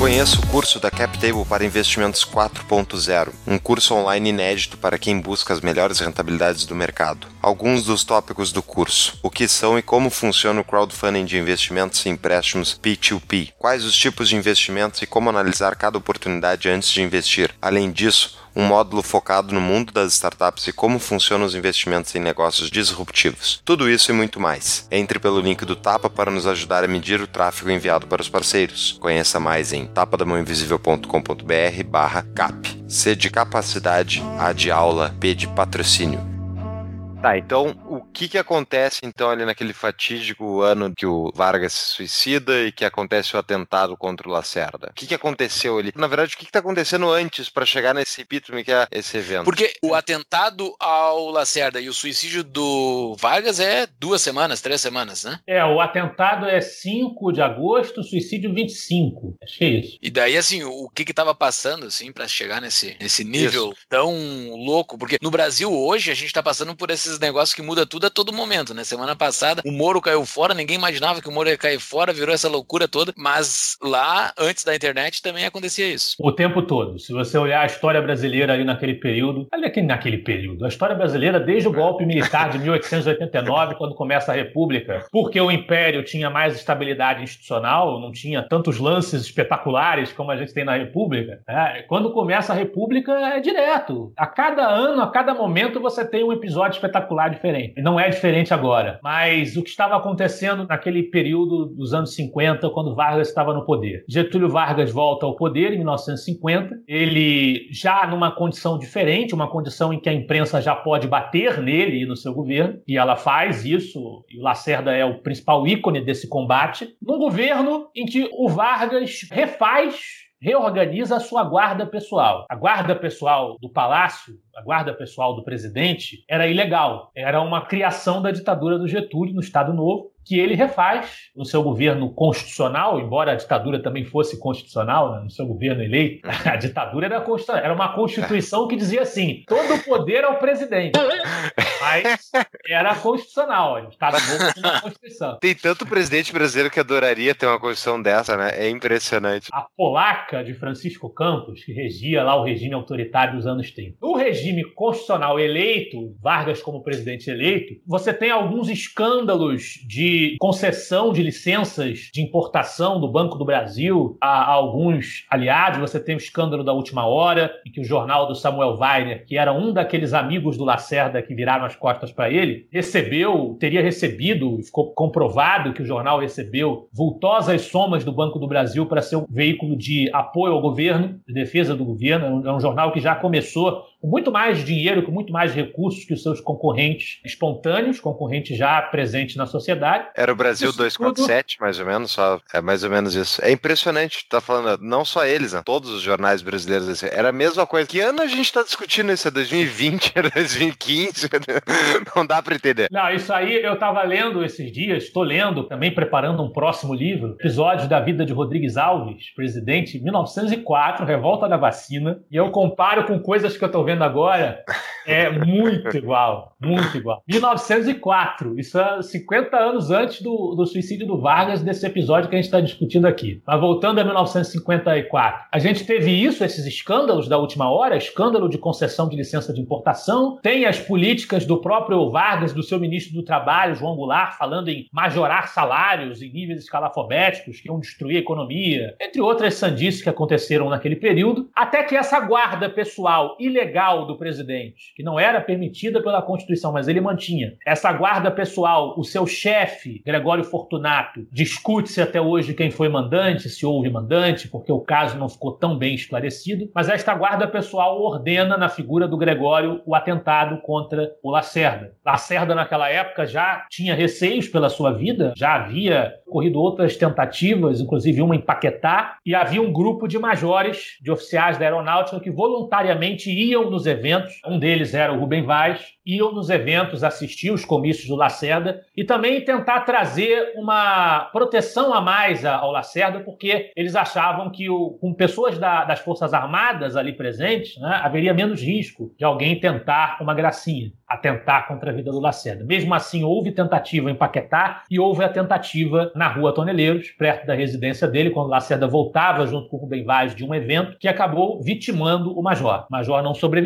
Conheça o curso da CapTable para Investimentos 4.0, um curso online inédito para quem busca as melhores rentabilidades do mercado. Alguns dos tópicos do curso: o que são e como funciona o crowdfunding de investimentos e empréstimos P2P, quais os tipos de investimentos e como analisar cada oportunidade antes de investir. Além disso, um módulo focado no mundo das startups e como funcionam os investimentos em negócios disruptivos. Tudo isso e muito mais. Entre pelo link do Tapa para nos ajudar a medir o tráfego enviado para os parceiros. Conheça mais em tapadamãoinvisível.com.br barra cap. C de capacidade, A de aula, P de patrocínio. Tá, então o que que acontece então ali naquele fatídico ano que o Vargas se suicida e que acontece o atentado contra o Lacerda? O que que aconteceu ali? Na verdade, o que que tá acontecendo antes para chegar nesse epítome que é esse evento? Porque o atentado ao Lacerda e o suicídio do Vargas é duas semanas, três semanas, né? É, o atentado é 5 de agosto, o suicídio 25. Acho que é isso. E daí, assim, o que que tava passando, assim, para chegar nesse, nesse nível isso. tão louco? Porque no Brasil hoje a gente tá passando por esses esses negócios que muda tudo a todo momento, né? Semana passada o Moro caiu fora, ninguém imaginava que o Moro ia cair fora, virou essa loucura toda, mas lá, antes da internet, também acontecia isso. O tempo todo. Se você olhar a história brasileira ali naquele período, aqui naquele período, a história brasileira desde o golpe militar de 1889, quando começa a República, porque o Império tinha mais estabilidade institucional, não tinha tantos lances espetaculares como a gente tem na República. É, quando começa a República, é direto. A cada ano, a cada momento, você tem um episódio espetacular espetacular diferente. Não é diferente agora. Mas o que estava acontecendo naquele período dos anos 50, quando Vargas estava no poder. Getúlio Vargas volta ao poder em 1950. Ele já numa condição diferente, uma condição em que a imprensa já pode bater nele e no seu governo. E ela faz isso. E o Lacerda é o principal ícone desse combate. Num governo em que o Vargas refaz reorganiza a sua guarda pessoal. A guarda pessoal do palácio, a guarda pessoal do presidente, era ilegal. Era uma criação da ditadura do Getúlio no Estado Novo que ele refaz no seu governo constitucional, embora a ditadura também fosse constitucional, né, no seu governo eleito, a ditadura era, era uma constituição que dizia assim: todo o poder ao presidente. Mas era constitucional, a estava na Constituição. Tem tanto presidente brasileiro que adoraria ter uma Constituição dessa, né? É impressionante. A polaca de Francisco Campos, que regia lá o regime autoritário dos anos 30. No regime constitucional eleito, Vargas como presidente eleito, você tem alguns escândalos de concessão de licenças de importação do Banco do Brasil a, a, alguns aliados. Você tem o escândalo da última hora, em que o jornal do Samuel Weiner, que era um daqueles amigos do Lacerda que viraram as costas para ele, recebeu, teria recebido, ficou comprovado que o jornal recebeu vultosas somas do Banco do Brasil para ser um veículo de apoio ao governo, de defesa do governo. É um, é um jornal que já começou com muito mais dinheiro, com muito mais recursos que os seus concorrentes espontâneos, concorrentes já presentes na sociedade. Era o Brasil isso 247, tudo... mais ou menos, só é mais ou menos isso. É impressionante, tá falando, não só eles, né? todos os jornais brasileiros, era a mesma coisa. Que ano a gente tá discutindo isso? É 2020, é 2015? não dá para entender. Não, isso aí eu tava lendo esses dias, estou lendo, também preparando um próximo livro, episódios da vida de Rodrigues Alves, presidente, 1904, Revolta da Vacina, e eu comparo com coisas que eu tô vendo vendo agora é muito igual, muito igual. 1904, isso é 50 anos antes do, do suicídio do Vargas, desse episódio que a gente está discutindo aqui. Mas voltando a 1954, a gente teve isso, esses escândalos da última hora, escândalo de concessão de licença de importação, tem as políticas do próprio Vargas, do seu ministro do Trabalho, João Goulart, falando em majorar salários em níveis escalafobéticos que iam destruir a economia, entre outras sandices que aconteceram naquele período, até que essa guarda pessoal ilegal legal do presidente, que não era permitida pela Constituição, mas ele mantinha. Essa guarda pessoal, o seu chefe, Gregório Fortunato, discute-se até hoje quem foi mandante, se houve mandante, porque o caso não ficou tão bem esclarecido, mas esta guarda pessoal ordena na figura do Gregório o atentado contra o Lacerda. Lacerda, naquela época, já tinha receios pela sua vida, já havia ocorrido outras tentativas, inclusive uma em Paquetá, e havia um grupo de majores, de oficiais da aeronáutica, que voluntariamente iam nos eventos. Um deles era o Rubem Vaz, iam nos eventos assistir os comícios do Lacerda e também tentar trazer uma proteção a mais ao Lacerda, porque eles achavam que o, com pessoas da, das Forças Armadas ali presentes, né, haveria menos risco de alguém tentar uma gracinha, atentar contra a vida do Lacerda. Mesmo assim, houve tentativa em Paquetá e houve a tentativa na Rua Toneleiros, perto da residência dele, quando o Lacerda voltava junto com o Rubem Vaz de um evento que acabou vitimando o Major. O Major não sobreviveu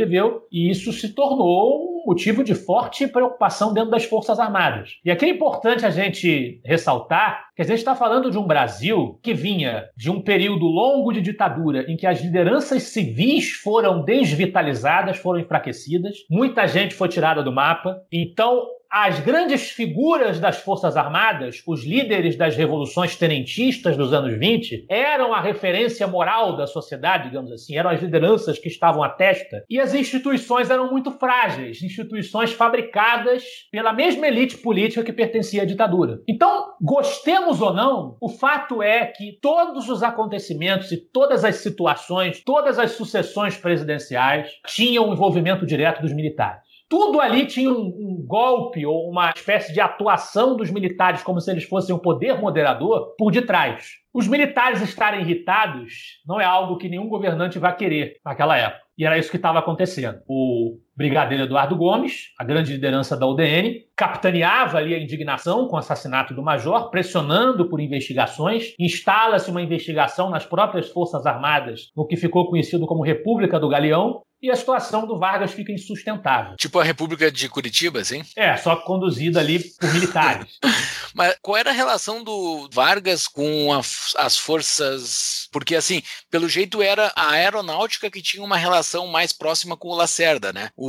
e isso se tornou um motivo de forte preocupação dentro das Forças Armadas. E aqui é importante a gente ressaltar que a gente está falando de um Brasil que vinha de um período longo de ditadura em que as lideranças civis foram desvitalizadas, foram enfraquecidas, muita gente foi tirada do mapa. Então, as grandes figuras das Forças Armadas, os líderes das revoluções tenentistas dos anos 20, eram a referência moral da sociedade, digamos assim, eram as lideranças que estavam à testa. E as instituições eram muito frágeis, instituições fabricadas pela mesma elite política que pertencia à ditadura. Então, gostemos ou não, o fato é que todos os acontecimentos e todas as situações, todas as sucessões presidenciais tinham envolvimento direto dos militares. Tudo ali tinha um, um, golpe ou uma espécie de atuação dos militares, como se eles fossem um poder moderador, por detrás. Os militares estarem irritados não é algo que nenhum governante vai querer naquela época. E era isso que estava acontecendo. O brigadeiro Eduardo Gomes, a grande liderança da UDN, capitaneava ali a indignação com o assassinato do major, pressionando por investigações. Instala-se uma investigação nas próprias Forças Armadas, no que ficou conhecido como República do Galeão, e a situação do Vargas fica insustentável. Tipo a República de Curitiba, assim? É, só conduzida ali por militares. Mas qual era a relação do Vargas com a, as forças? Porque, assim, pelo jeito era a aeronáutica que tinha uma relação mais próxima com o Lacerda, né? O,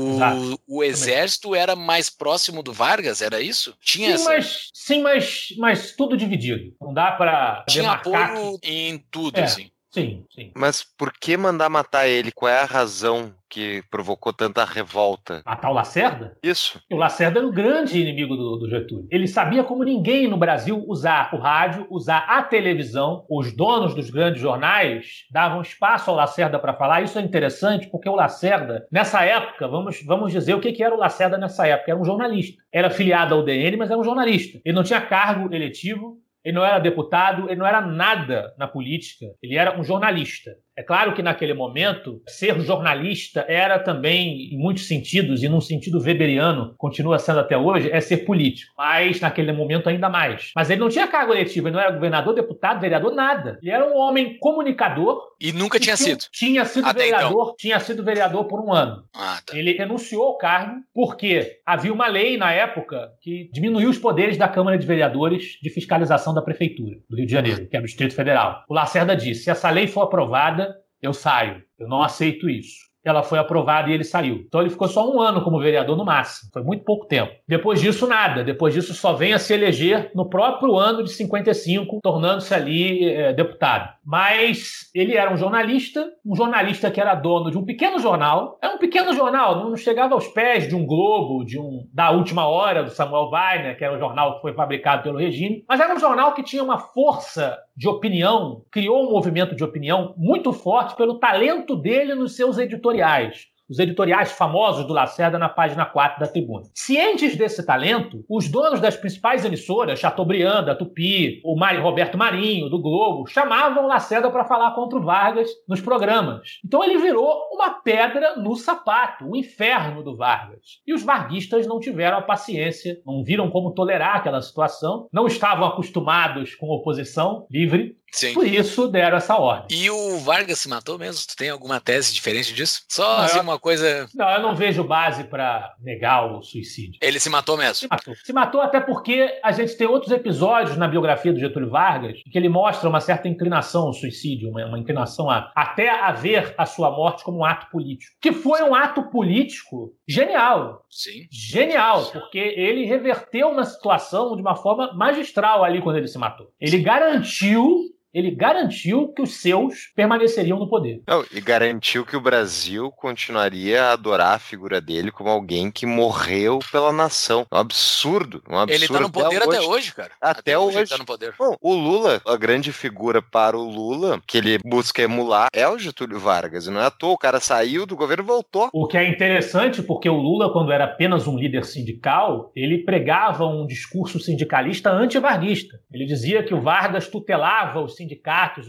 o exército era mais próximo do Vargas, era isso? Tinha sim, essa... mas, sim mas, mas tudo dividido. Não dá para Tinha apoio que... em tudo, é. assim. Sim, sim. Mas por que mandar matar ele? Qual é a razão que provocou tanta revolta? Matar o Lacerda? Isso. O Lacerda era um grande inimigo do, do, Getúlio. Ele sabia como ninguém no Brasil usar o rádio, usar a televisão. Os donos dos grandes jornais davam espaço ao Lacerda para falar. Isso é interessante porque o Lacerda, nessa época, vamos, vamos dizer o que, que era o Lacerda nessa época. Era um jornalista. Era filiado ao DN, mas era um jornalista. Ele não tinha cargo eletivo, ele não era deputado, ele não era nada na política, ele era um jornalista. É claro que naquele momento, ser jornalista era também, em muitos sentidos, e num sentido weberiano, continua sendo até hoje, é ser político. Mas naquele momento ainda mais. Mas ele não tinha cargo eletivo, ele não era governador, deputado, vereador, nada. Ele era um homem comunicador. E nunca tinha sido. Tinha sido Até então. vereador, então. tinha sido vereador por um ano. Ah, tá. Ele renunciou ao cargo porque havia uma lei na época que diminuiu os poderes da Câmara de Vereadores de fiscalização da Prefeitura do Rio de Janeiro, que é o Distrito Federal. O Lacerda disse: se essa lei for aprovada, eu saio. Eu não aceito isso ela foi aprovada e ele saiu. Então ele ficou só um ano como vereador no máximo. Foi muito pouco tempo. Depois disso, nada. Depois disso, só vem a se eleger no próprio ano de 55, tornando-se ali é, deputado. Mas ele era um jornalista, um jornalista que era dono de um pequeno jornal. Era um pequeno jornal, não chegava aos pés de um Globo, de um da última hora do Samuel Weiner, que era um jornal que foi fabricado pelo regime. Mas era um jornal que tinha uma força de opinião, criou um movimento de opinião muito forte pelo talento dele nos seus editoriais os editoriais famosos do Lacerda na página 4 da Tribuna. Cientes desse talento, os donos das principais emissoras, Chateaubriand, da Tupi, o Mário Roberto Marinho, do Globo, chamavam Lacerda para falar contra o Vargas nos programas. Então ele virou uma pedra no sapato, o inferno do Vargas. E os varguistas não tiveram a paciência, não viram como tolerar aquela situação, não estavam acostumados com oposição livre, Sim. Por isso deram essa ordem. E o Vargas se matou mesmo? Tu tem alguma tese diferente disso? Só não, assim, uma coisa. Não, eu não vejo base para negar o suicídio. Ele se matou mesmo? Se matou. Se matou até porque a gente tem outros episódios na biografia do Getúlio Vargas que ele mostra uma certa inclinação ao suicídio, uma, uma inclinação a até a ver a sua morte como um ato político. Que foi um ato político genial. Sim. Genial, porque ele reverteu uma situação de uma forma magistral ali quando ele se matou. Ele garantiu ele garantiu que os seus permaneceriam no poder. Não, e garantiu que o Brasil continuaria a adorar a figura dele como alguém que morreu pela nação. Um absurdo, um absurdo. Ele tá no poder até hoje, hoje cara. Até, hoje. ele tá no poder. Bom, o Lula, a grande figura para o Lula, que ele busca emular, é o Getúlio Vargas. E não é à toa, o cara saiu do governo e voltou. O que é interessante, porque o Lula, quando era apenas um líder sindical, ele pregava um discurso sindicalista anti-varguista. Ele dizia que o Vargas tutelava os sindicatos,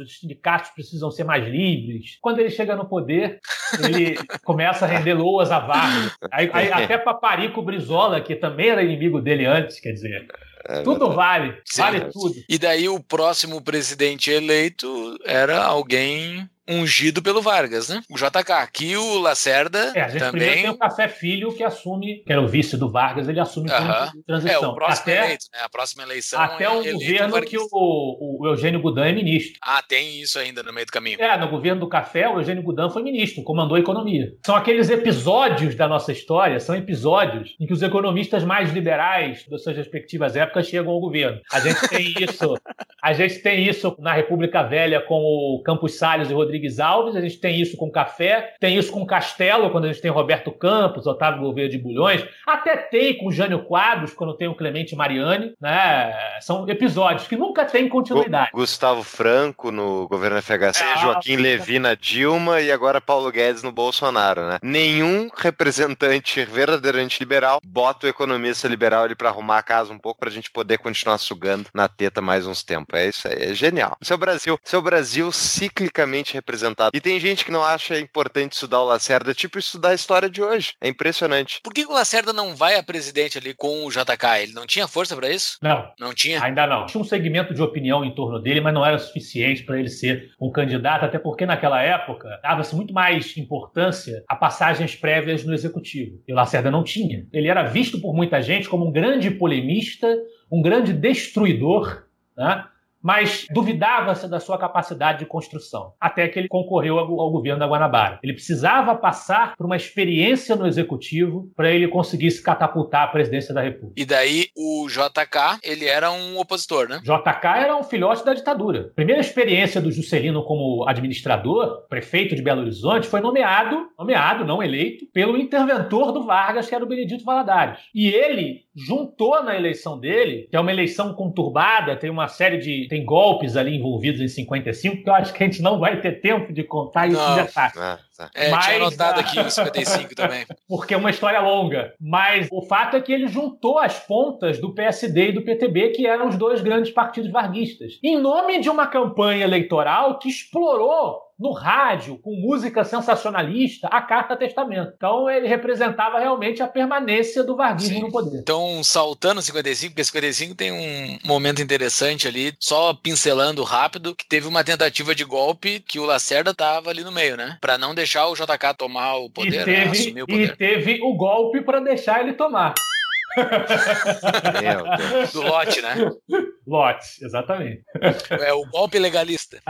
os sindicatos precisam ser mais livres. Quando ele chega no poder, ele começa a render loas a Vargas. Aí, aí até Paparico Brizola, que também era inimigo dele antes, quer dizer. É tudo vale, Sim, vale tudo. E daí o próximo presidente eleito era alguém ungido pelo Vargas, né? O JK. Aqui o Lacerda é, a gente também... tem o Café Filho que assume, que era o vice do Vargas, ele assume uh -huh. transição. É, o próximo até, eleito, né? A próxima eleição Até é o governo que o, o, Eugênio Gudan é ministro. Ah, tem isso ainda no meio do caminho. É, no governo do Café, o Eugênio Gudan foi ministro, comandou a economia. São aqueles episódios da nossa história, são episódios em que os economistas mais liberais das suas respectivas épocas chegam ao governo. A gente tem isso, a gente tem isso na República Velha com o Campos Salles e Rodrigues Alves, a gente tem isso com Café, tem isso com Castelo, quando a gente tem Roberto Campos, Otávio Gouveia de Bulhões, até tem com Jânio Quadros, quando tem o Clemente Mariani, né? São episódios que nunca têm continuidade. Gustavo Franco no governo FHC, é, Joaquim Levi na Dilma e agora Paulo Guedes no Bolsonaro, né? Nenhum representante verdadeiramente liberal bota o economista liberal ali para arrumar a casa um pouco pra gente poder continuar sugando na teta mais uns tempos. É isso aí, é genial. Seu Brasil, seu Brasil ciclicamente representado. E tem gente que não acha importante estudar o Lacerda, tipo estudar a história de hoje. É impressionante. Por que o Lacerda não vai a presidente ali com o JK? Ele não tinha força para isso? Não. Não tinha? Ainda não. Tinha um segmento de opinião em torno dele, mas não era suficiente para ele ser um candidato, até porque naquela época dava-se muito mais importância a passagens prévias no executivo. E o Lacerda não tinha. Ele era visto por muita gente como um grande polemista, um grande destruidor, né? Mas duvidava-se da sua capacidade de construção, até que ele concorreu ao, governo da Guanabara. Ele precisava passar por uma experiência no executivo para ele conseguir se catapultar à presidência da República. E daí o JK, ele era um opositor, né? JK era um filhote da ditadura. A primeira experiência do Juscelino como administrador, prefeito de Belo Horizonte, foi nomeado, nomeado, não eleito, pelo interventor do Vargas, que era o Benedito Valadares. E ele juntou na eleição dele, que é uma eleição conturbada, tem uma série de tem golpes ali envolvidos em 55, que eu acho que a gente não vai ter tempo de contar isso já tá. Ah, tá. É, Mas, tinha anotado aqui o 55 também. Porque é uma história longa. Mas o fato é que ele juntou as pontas do PSD e do PTB, que eram os dois grandes partidos varguistas, em nome de uma campanha eleitoral que explorou no rádio, com música sensacionalista, a Carta Testamento. Então ele representava realmente a permanência do varguismo Sim. no poder. Então, saltando 55, porque 55 tem um momento interessante ali, só pincelando rápido, que teve uma tentativa de golpe que o Lacerda tava ali no meio, né? Para não deixar o JK tomar o poder, e teve, né? assumir o poder. E teve o golpe para deixar ele tomar. Meu Deus. Do lote, né? Lote, exatamente. É o golpe legalista.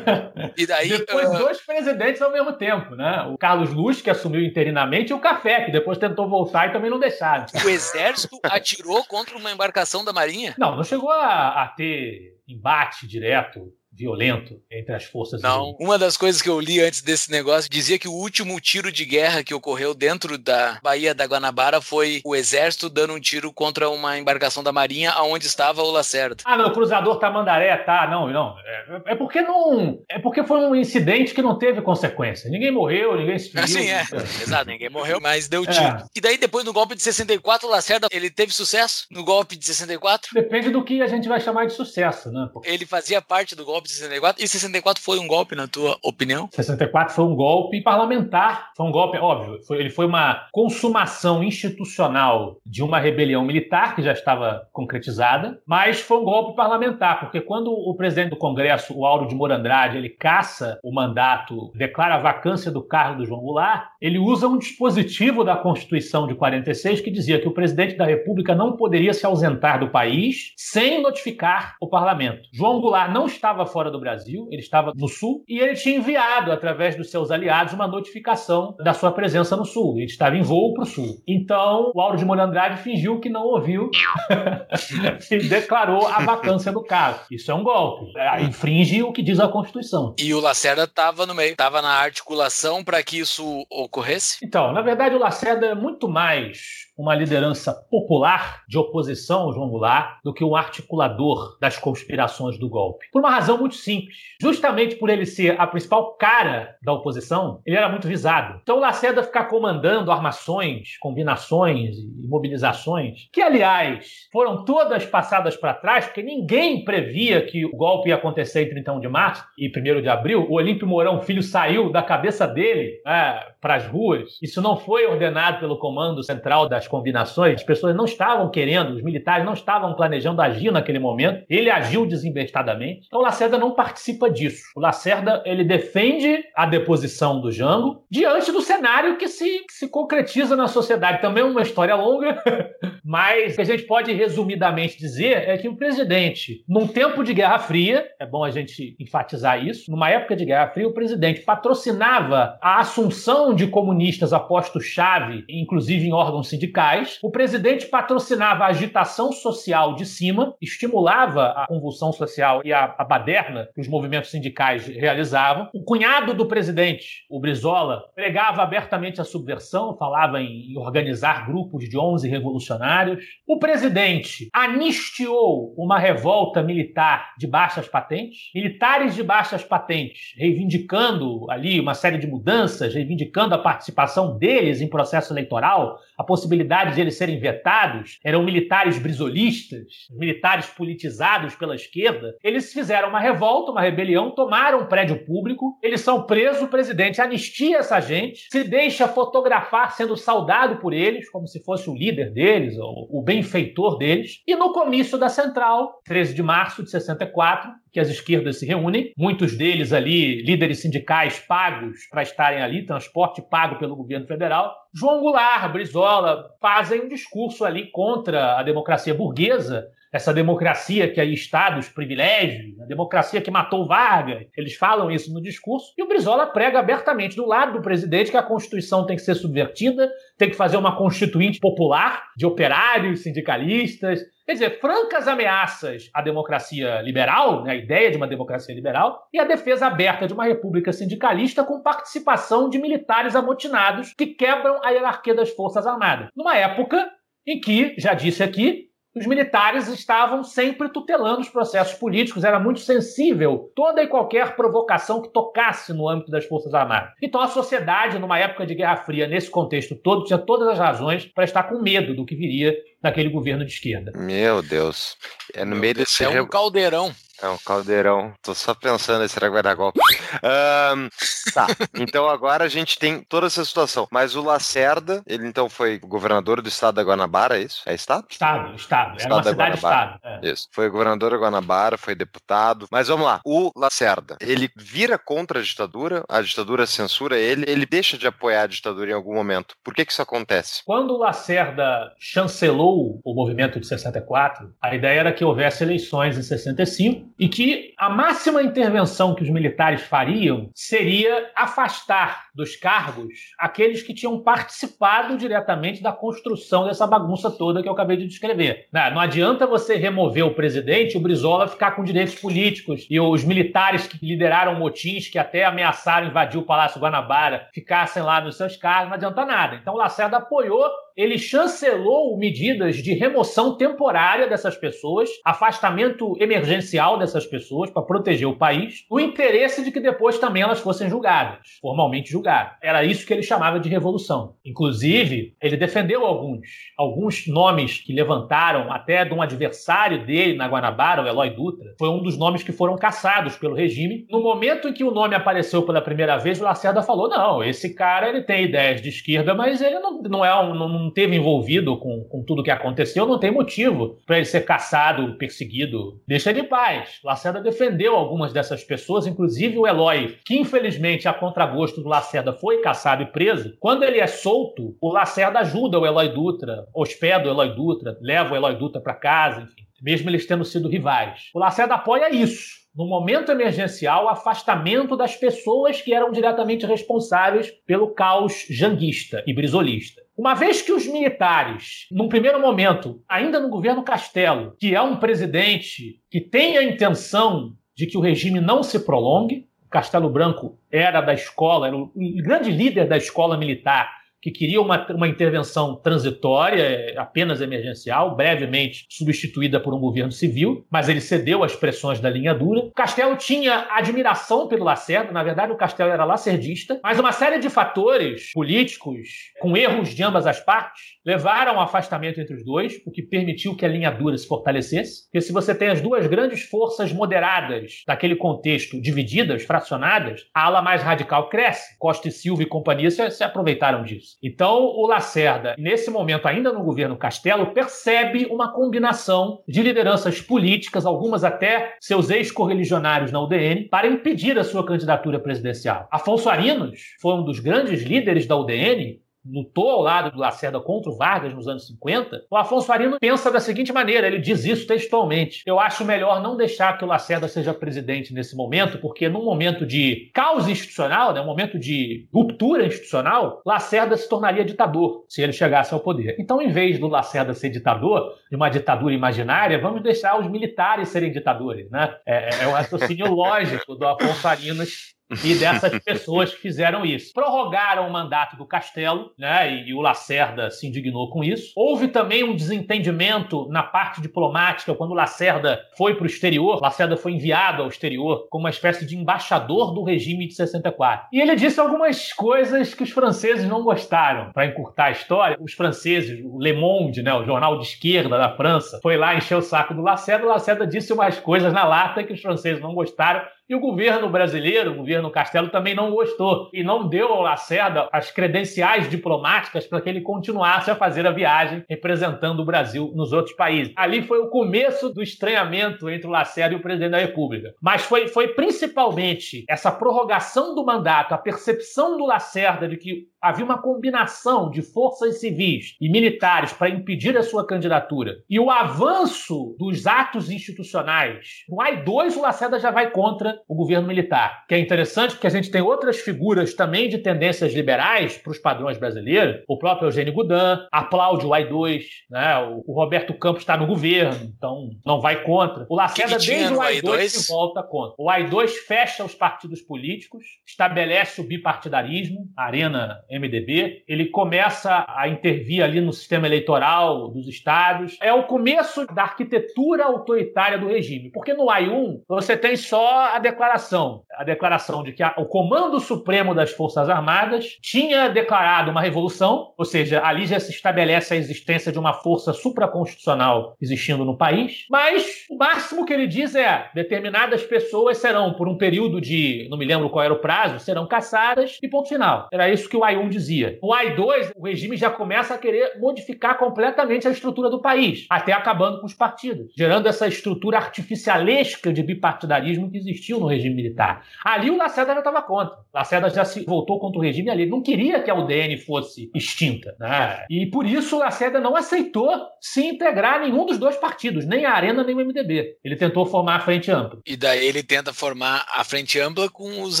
E daí. Depois, uh... dois presidentes ao mesmo tempo, né? O Carlos Luz, que assumiu interinamente, e o Café, que depois tentou voltar e também não deixaram. O exército atirou contra uma embarcação da Marinha? Não, não chegou a, a ter embate direto violento entre as forças. Não, uma das coisas que eu li antes desse negócio dizia que o último tiro de guerra que ocorreu dentro da Baía da Guanabara foi o exército dando um tiro contra uma embarcação da Marinha aonde estava o Lacerda. Ah, não, o cruzador Tamandaré, tá, não, não. É, é, porque não, é porque foi um incidente que não teve consequência. Ninguém morreu, ninguém se feriu. Sim, é. Exato, ninguém morreu, mas deu tiro. É. E daí depois no golpe de 64 o Lacerda, ele teve sucesso no golpe de 64? Depende do que a gente vai chamar de sucesso, né? Ele fazia parte do golpe de 64. E 64 foi um golpe, na tua opinião? 64 foi um golpe parlamentar. Foi um golpe, óbvio. Foi, ele foi uma consumação institucional de uma rebelião militar que já estava concretizada, mas foi um golpe parlamentar, porque quando o presidente do Congresso, o Auro de Morandrade, ele caça o mandato, declara a vacância do cargo do João Goulart, ele usa um dispositivo da Constituição de 46 que dizia que o presidente da República não poderia se ausentar do país sem notificar o parlamento. João Goulart não estava fora do Brasil, ele estava no Sul, e ele tinha enviado, através dos seus aliados, uma notificação da sua presença no Sul. Ele estava em voo para o Sul. Então, o Auro de Moura Andrade fingiu que não ouviu e declarou a vacância do caso. Isso é um golpe. Infringe o que diz a Constituição. E o Lacerda estava no meio, estava na articulação para que isso ocorresse? Então, na verdade, o Lacerda é muito mais uma liderança popular de oposição ao João Goulart do que um articulador das conspirações do golpe. Por uma razão muito simples. Justamente por ele ser a principal cara da oposição, ele era muito visado. Então, Lacerda ficar comandando armações, combinações e mobilizações, que, aliás, foram todas passadas para trás, porque ninguém previa que o golpe ia acontecer em 31 de março e 1 de abril. O Olímpio Mourão Filho saiu da cabeça dele é, para as ruas. Isso não foi ordenado pelo Comando Central das combinações, as pessoas não estavam querendo, os militares não estavam planejando agir naquele momento. Ele agiu desembestadamente. Então o Lacerda não participa disso. O Lacerda ele defende a deposição do Jango diante do cenário que se, que se concretiza na sociedade. Também uma história longa, mas o que a gente pode resumidamente dizer é que o presidente, num tempo de Guerra Fria, é bom a gente enfatizar isso, numa época de Guerra Fria, o presidente patrocinava a assunção de comunistas a posto-chave, inclusive em órgãos sindicais sindicais. O presidente patrocinava a agitação social de cima, estimulava a convulsão social e a, a baderna que os movimentos sindicais realizavam. O cunhado do presidente, o Brizola, pregava abertamente a subversão, falava em, em organizar grupos de 11 revolucionários. O presidente anistiou uma revolta militar de baixas patentes, militares de baixas patentes reivindicando ali uma série de mudanças, reivindicando a participação deles em processo eleitoral, a possibilidade possibilidade de eles serem vetados, eram militares brisolistas, militares politizados pela esquerda, eles fizeram uma revolta, uma rebelião, tomaram um prédio público, eles são presos, o presidente anistia essa gente, se deixa fotografar sendo saudado por eles, como se fosse o líder deles, ou o benfeitor deles, e no comício da Central, 13 de março de 64, que as esquerdas se reúnem, muitos deles ali, líderes sindicais pagos para estarem ali, transporte pago pelo governo federal. João Goulart, Brizola, fazem um discurso ali contra a democracia burguesa, essa democracia que aí está dos privilégios, a democracia que matou Vargas. Eles falam isso no discurso. E o Brizola prega abertamente do lado do presidente que a Constituição tem que ser subvertida, tem que fazer uma constituinte popular de operários, sindicalistas, Quer dizer, francas ameaças à democracia liberal, né, a ideia de uma democracia liberal, e a defesa aberta de uma república sindicalista com participação de militares amotinados que quebram a hierarquia das Forças Armadas. Numa época em que, já disse aqui, os militares estavam sempre tutelando os processos políticos, era muito sensível toda e qualquer provocação que tocasse no âmbito das Forças Armadas. Então a sociedade, numa época de Guerra Fria, nesse contexto todo, tinha todas as razões para estar com medo do que viria daquele governo de esquerda. Meu Deus. É no meio desse. É um caldeirão. É um caldeirão. Tô só pensando se será que vai dar golpe. Um, tá. Então agora a gente tem toda essa situação. Mas o Lacerda, ele então foi governador do estado da Guanabara, é isso? É estado? Estado, estado. Era uma cidade-estado. É. Isso. Foi governador da Guanabara, foi deputado. Mas vamos lá. O Lacerda, ele vira contra a ditadura, a ditadura censura ele, ele deixa de apoiar a ditadura em algum momento. Por que que isso acontece? Quando o Lacerda chancelou o movimento de 64, a ideia era que houvesse eleições em 65 e que a máxima intervenção que os militares fariam seria afastar dos cargos aqueles que tinham participado diretamente da construção dessa bagunça toda que eu acabei de descrever. Né, não adianta você remover o presidente e o Brizola ficar com direitos políticos e os militares que lideraram motins, que até ameaçaram invadir o Palácio Guanabara, ficassem lá nos seus cargos, não adianta nada. Então o Lacerda apoiou ele chancelou medidas de remoção temporária dessas pessoas, afastamento emergencial dessas pessoas para proteger o país, no interesse de que depois também elas fossem julgadas, formalmente julgadas. Era isso que ele chamava de revolução. Inclusive, ele defendeu alguns, alguns nomes que levantaram até de um adversário dele na Guanabara, o Eloy Dutra, foi um dos nomes que foram caçados pelo regime. No momento em que o nome apareceu pela primeira vez, o Lacerda falou: não, esse cara ele tem ideias de esquerda, mas ele não, não é um. Não, não teve envolvido com, com tudo que aconteceu, não tem motivo para ele ser caçado, perseguido. Deixa ele em paz. Lacerda defendeu algumas dessas pessoas, inclusive o Eloy, que infelizmente, a contragosto do Lacerda, foi caçado e preso. Quando ele é solto, o Lacerda ajuda o Eloy Dutra, hospeda o Eloy Dutra, leva o Eloy Dutra para casa, enfim mesmo eles tendo sido rivais. O Lacerda apoia isso no momento emergencial, afastamento das pessoas que eram diretamente responsáveis pelo caos janguista e brisolista. Uma vez que os militares, num primeiro momento, ainda no governo Castelo, que é um presidente que tem a intenção de que o regime não se prolongue, Castelo Branco era da escola, era o grande líder da escola militar que queria uma, uma intervenção transitória, apenas emergencial, brevemente substituída por um governo civil, mas ele cedeu às pressões da linha dura. Castelo tinha admiração pelo Lacerda, na verdade o Castelo era lacerdista, mas uma série de fatores políticos, com erros de ambas as partes, levaram ao afastamento entre os dois, o que permitiu que a linha dura se fortalecesse. Porque se você tem as duas grandes forças moderadas daquele contexto divididas, fracionadas, a ala mais radical cresce. Costa e Silva e companhia se, se aproveitaram disso. Então, o Lacerda, nesse momento, ainda no governo Castelo, percebe uma combinação de lideranças políticas, algumas até seus ex-correligionários na UDN, para impedir a sua candidatura presidencial. Afonso Arinos foi um dos grandes líderes da UDN lutou ao lado do Lacerda contra o Vargas nos anos 50, o Afonso Arino pensa da seguinte maneira, ele diz isso textualmente. Eu acho melhor não deixar que o Lacerda seja presidente nesse momento, porque num momento de caos institucional, né, um momento de ruptura institucional, Lacerda se tornaria ditador se ele chegasse ao poder. Então, em vez do Lacerda ser ditador, de uma ditadura imaginária, vamos deixar os militares serem ditadores. Né? É, é, o raciocínio lógico do Afonso Arinos e dessas pessoas que fizeram isso. Prorrogaram o mandato do Castelo, né? E, e, o Lacerda se indignou com isso. Houve também um desentendimento na parte diplomática quando o Lacerda foi para o exterior. Lacerda foi enviado ao exterior como uma espécie de embaixador do regime de 64. E ele disse algumas coisas que os franceses não gostaram. Para encurtar a história, os franceses, o Le Monde, né, o jornal de esquerda da França, foi lá encher o saco do Lacerda. O Lacerda disse umas coisas na lata que os franceses não gostaram e o governo brasileiro, o governo Castelo, também não gostou e não deu ao Lacerda as credenciais diplomáticas para que ele continuasse a fazer a viagem representando o Brasil nos outros países. Ali foi o começo do estranhamento entre o Lacerda e o presidente da República. Mas foi, foi principalmente essa prorrogação do mandato, a percepção do Lacerda de que havia uma combinação de forças civis e militares para impedir a sua candidatura e o avanço dos atos institucionais. No AI-2, o Lacerda já vai contra o governo militar, que é interessante porque a gente tem outras figuras também de tendências liberais para os padrões brasileiros. O próprio Eugênio Goudin aplaude o AI-2, né? o, Roberto Campos está no governo, então não vai contra. O Lacerda, que que desde o AI-2, se volta contra. O AI-2 fecha os partidos políticos, estabelece o bipartidarismo, a arena MDB, ele começa a intervir ali no sistema eleitoral dos estados. É o começo da arquitetura autoritária do regime, porque no AI-1 você tem só a declaração, a declaração de que a, o Comando Supremo das Forças Armadas tinha declarado uma revolução, ou seja, ali já se estabelece a existência de uma força supraconstitucional existindo no país, mas o máximo que ele diz é determinadas pessoas serão, por um período de, não me lembro qual era o prazo, serão caçadas e ponto final. Era isso que o AI AI-1 dizia. No AI-2, o regime já começa a querer modificar completamente a estrutura do país, até acabando com os partidos, gerando essa estrutura artificialesca de bipartidarismo que existiu no regime militar. Ali o Lacerda já estava contra. Lacerda já se voltou contra o regime ali. Ele não queria que a UDN fosse extinta. Né? E por isso o Lacerda não aceitou se integrar a nenhum dos dois partidos, nem a Arena nem o MDB. Ele tentou formar a Frente Ampla. E daí ele tenta formar a Frente Ampla com os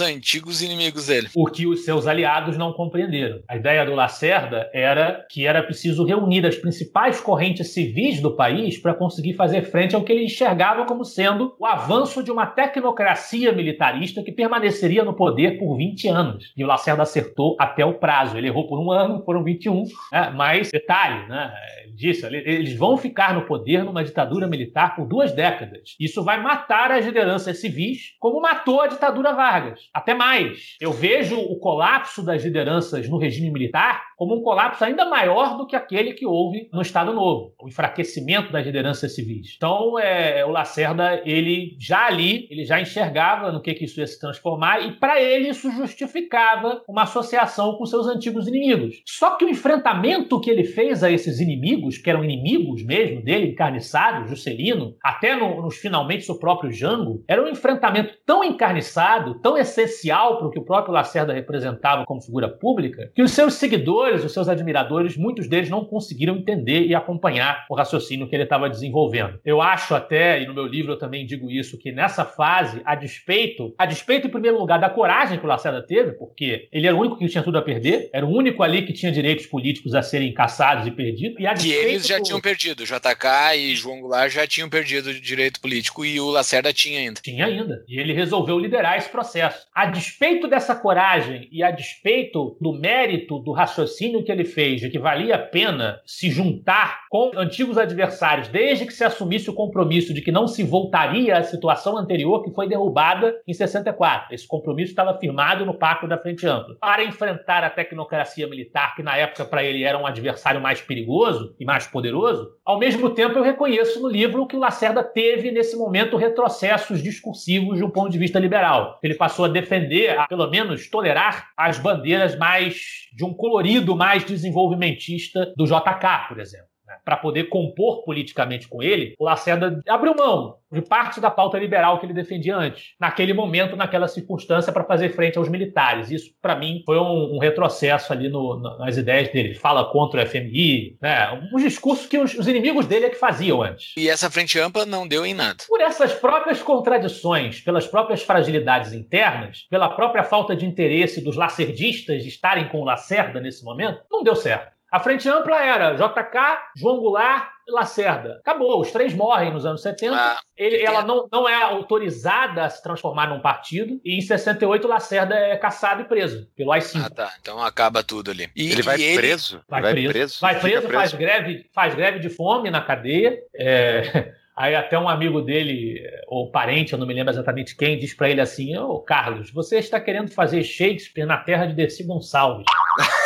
antigos inimigos dele. O que os seus aliados não compreenderam a ideia do Lacerda era que era preciso reunir as principais correntes civis do país para conseguir fazer frente ao que ele enxergava como sendo o avanço de uma tecnocracia militarista que permaneceria no poder por 20 anos. E o Lacerda acertou até o prazo. Ele errou por um ano, foram 21. Né? Mas, detalhe, né? Disse, eles vão ficar no poder numa ditadura militar por duas décadas. Isso vai matar as lideranças civis, como matou a ditadura Vargas. Até mais. Eu vejo o colapso das lideranças no regime militar como um colapso ainda maior do que aquele que houve no Estado Novo, o enfraquecimento das lideranças civis. Então, é, o Lacerda, ele já ali, ele já enxergava no que, que isso ia se transformar e para ele isso justificava uma associação com seus antigos inimigos. Só que o enfrentamento que ele fez a esses inimigos, que eram inimigos mesmo dele, encarniçados, Juscelino, até no, nos finalmente o próprio Jango, era um enfrentamento tão encarniçado, tão essencial para o que o próprio Lacerda representava como figura pública que os seus seguidores leitores, os seus admiradores, muitos deles não conseguiram entender e acompanhar o raciocínio que ele estava desenvolvendo. Eu acho até, e no meu livro eu também digo isso, que nessa fase, a despeito, a despeito em primeiro lugar da coragem que o Lacerda teve, porque ele era o único que tinha tudo a perder, era o único ali que tinha direitos políticos a serem caçados e perdidos. E, a e eles já tinham perdido, JK e João Goulart já tinham perdido o direito político e o Lacerda tinha ainda. Tinha ainda. E ele resolveu liderar esse processo. A despeito dessa coragem e a despeito do mérito do raciocínio que ele fez de que valia a pena se juntar com antigos adversários, desde que se assumisse o compromisso de que não se voltaria à situação anterior que foi derrubada em 64. Esse compromisso estava firmado no Pacto da Frente Ampla. Para enfrentar a tecnocracia militar, que na época para ele era um adversário mais perigoso e mais poderoso, ao mesmo tempo eu reconheço no livro que o Lacerda teve nesse momento retrocessos discursivos de um ponto de vista liberal. Ele passou a defender, a pelo menos tolerar as bandeiras mais de um colorido mais desenvolvimentista do JK, por exemplo para poder compor politicamente com ele, o Lacerda abriu mão de parte da pauta liberal que ele defendia antes, naquele momento, naquela circunstância, para fazer frente aos militares. Isso, para mim, foi um, um, retrocesso ali no, nas ideias dele. Ele fala contra o FMI, né? um discurso que os, os, inimigos dele é que faziam antes. E essa frente ampla não deu em nada. Por essas próprias contradições, pelas próprias fragilidades internas, pela própria falta de interesse dos lacerdistas de estarem com o Lacerda nesse momento, não deu certo. A frente ampla era JK, João Goulart e Lacerda. Acabou, os três morrem nos anos 70. Ah, Ele, ela não, não é autorizada a se transformar num partido. E em 68, Lacerda é caçado e preso pelo AI-5. Ah, tá. Então acaba tudo ali. E, ele vai e preso? Vai, vai preso. preso. Vai preso, preso, faz greve, faz greve de fome na cadeia. É... Aí até um amigo dele, ou parente, eu não me lembro exatamente quem, diz para ele assim: Ô oh, Carlos, você está querendo fazer Shakespeare na terra de Dercy Gonçalves.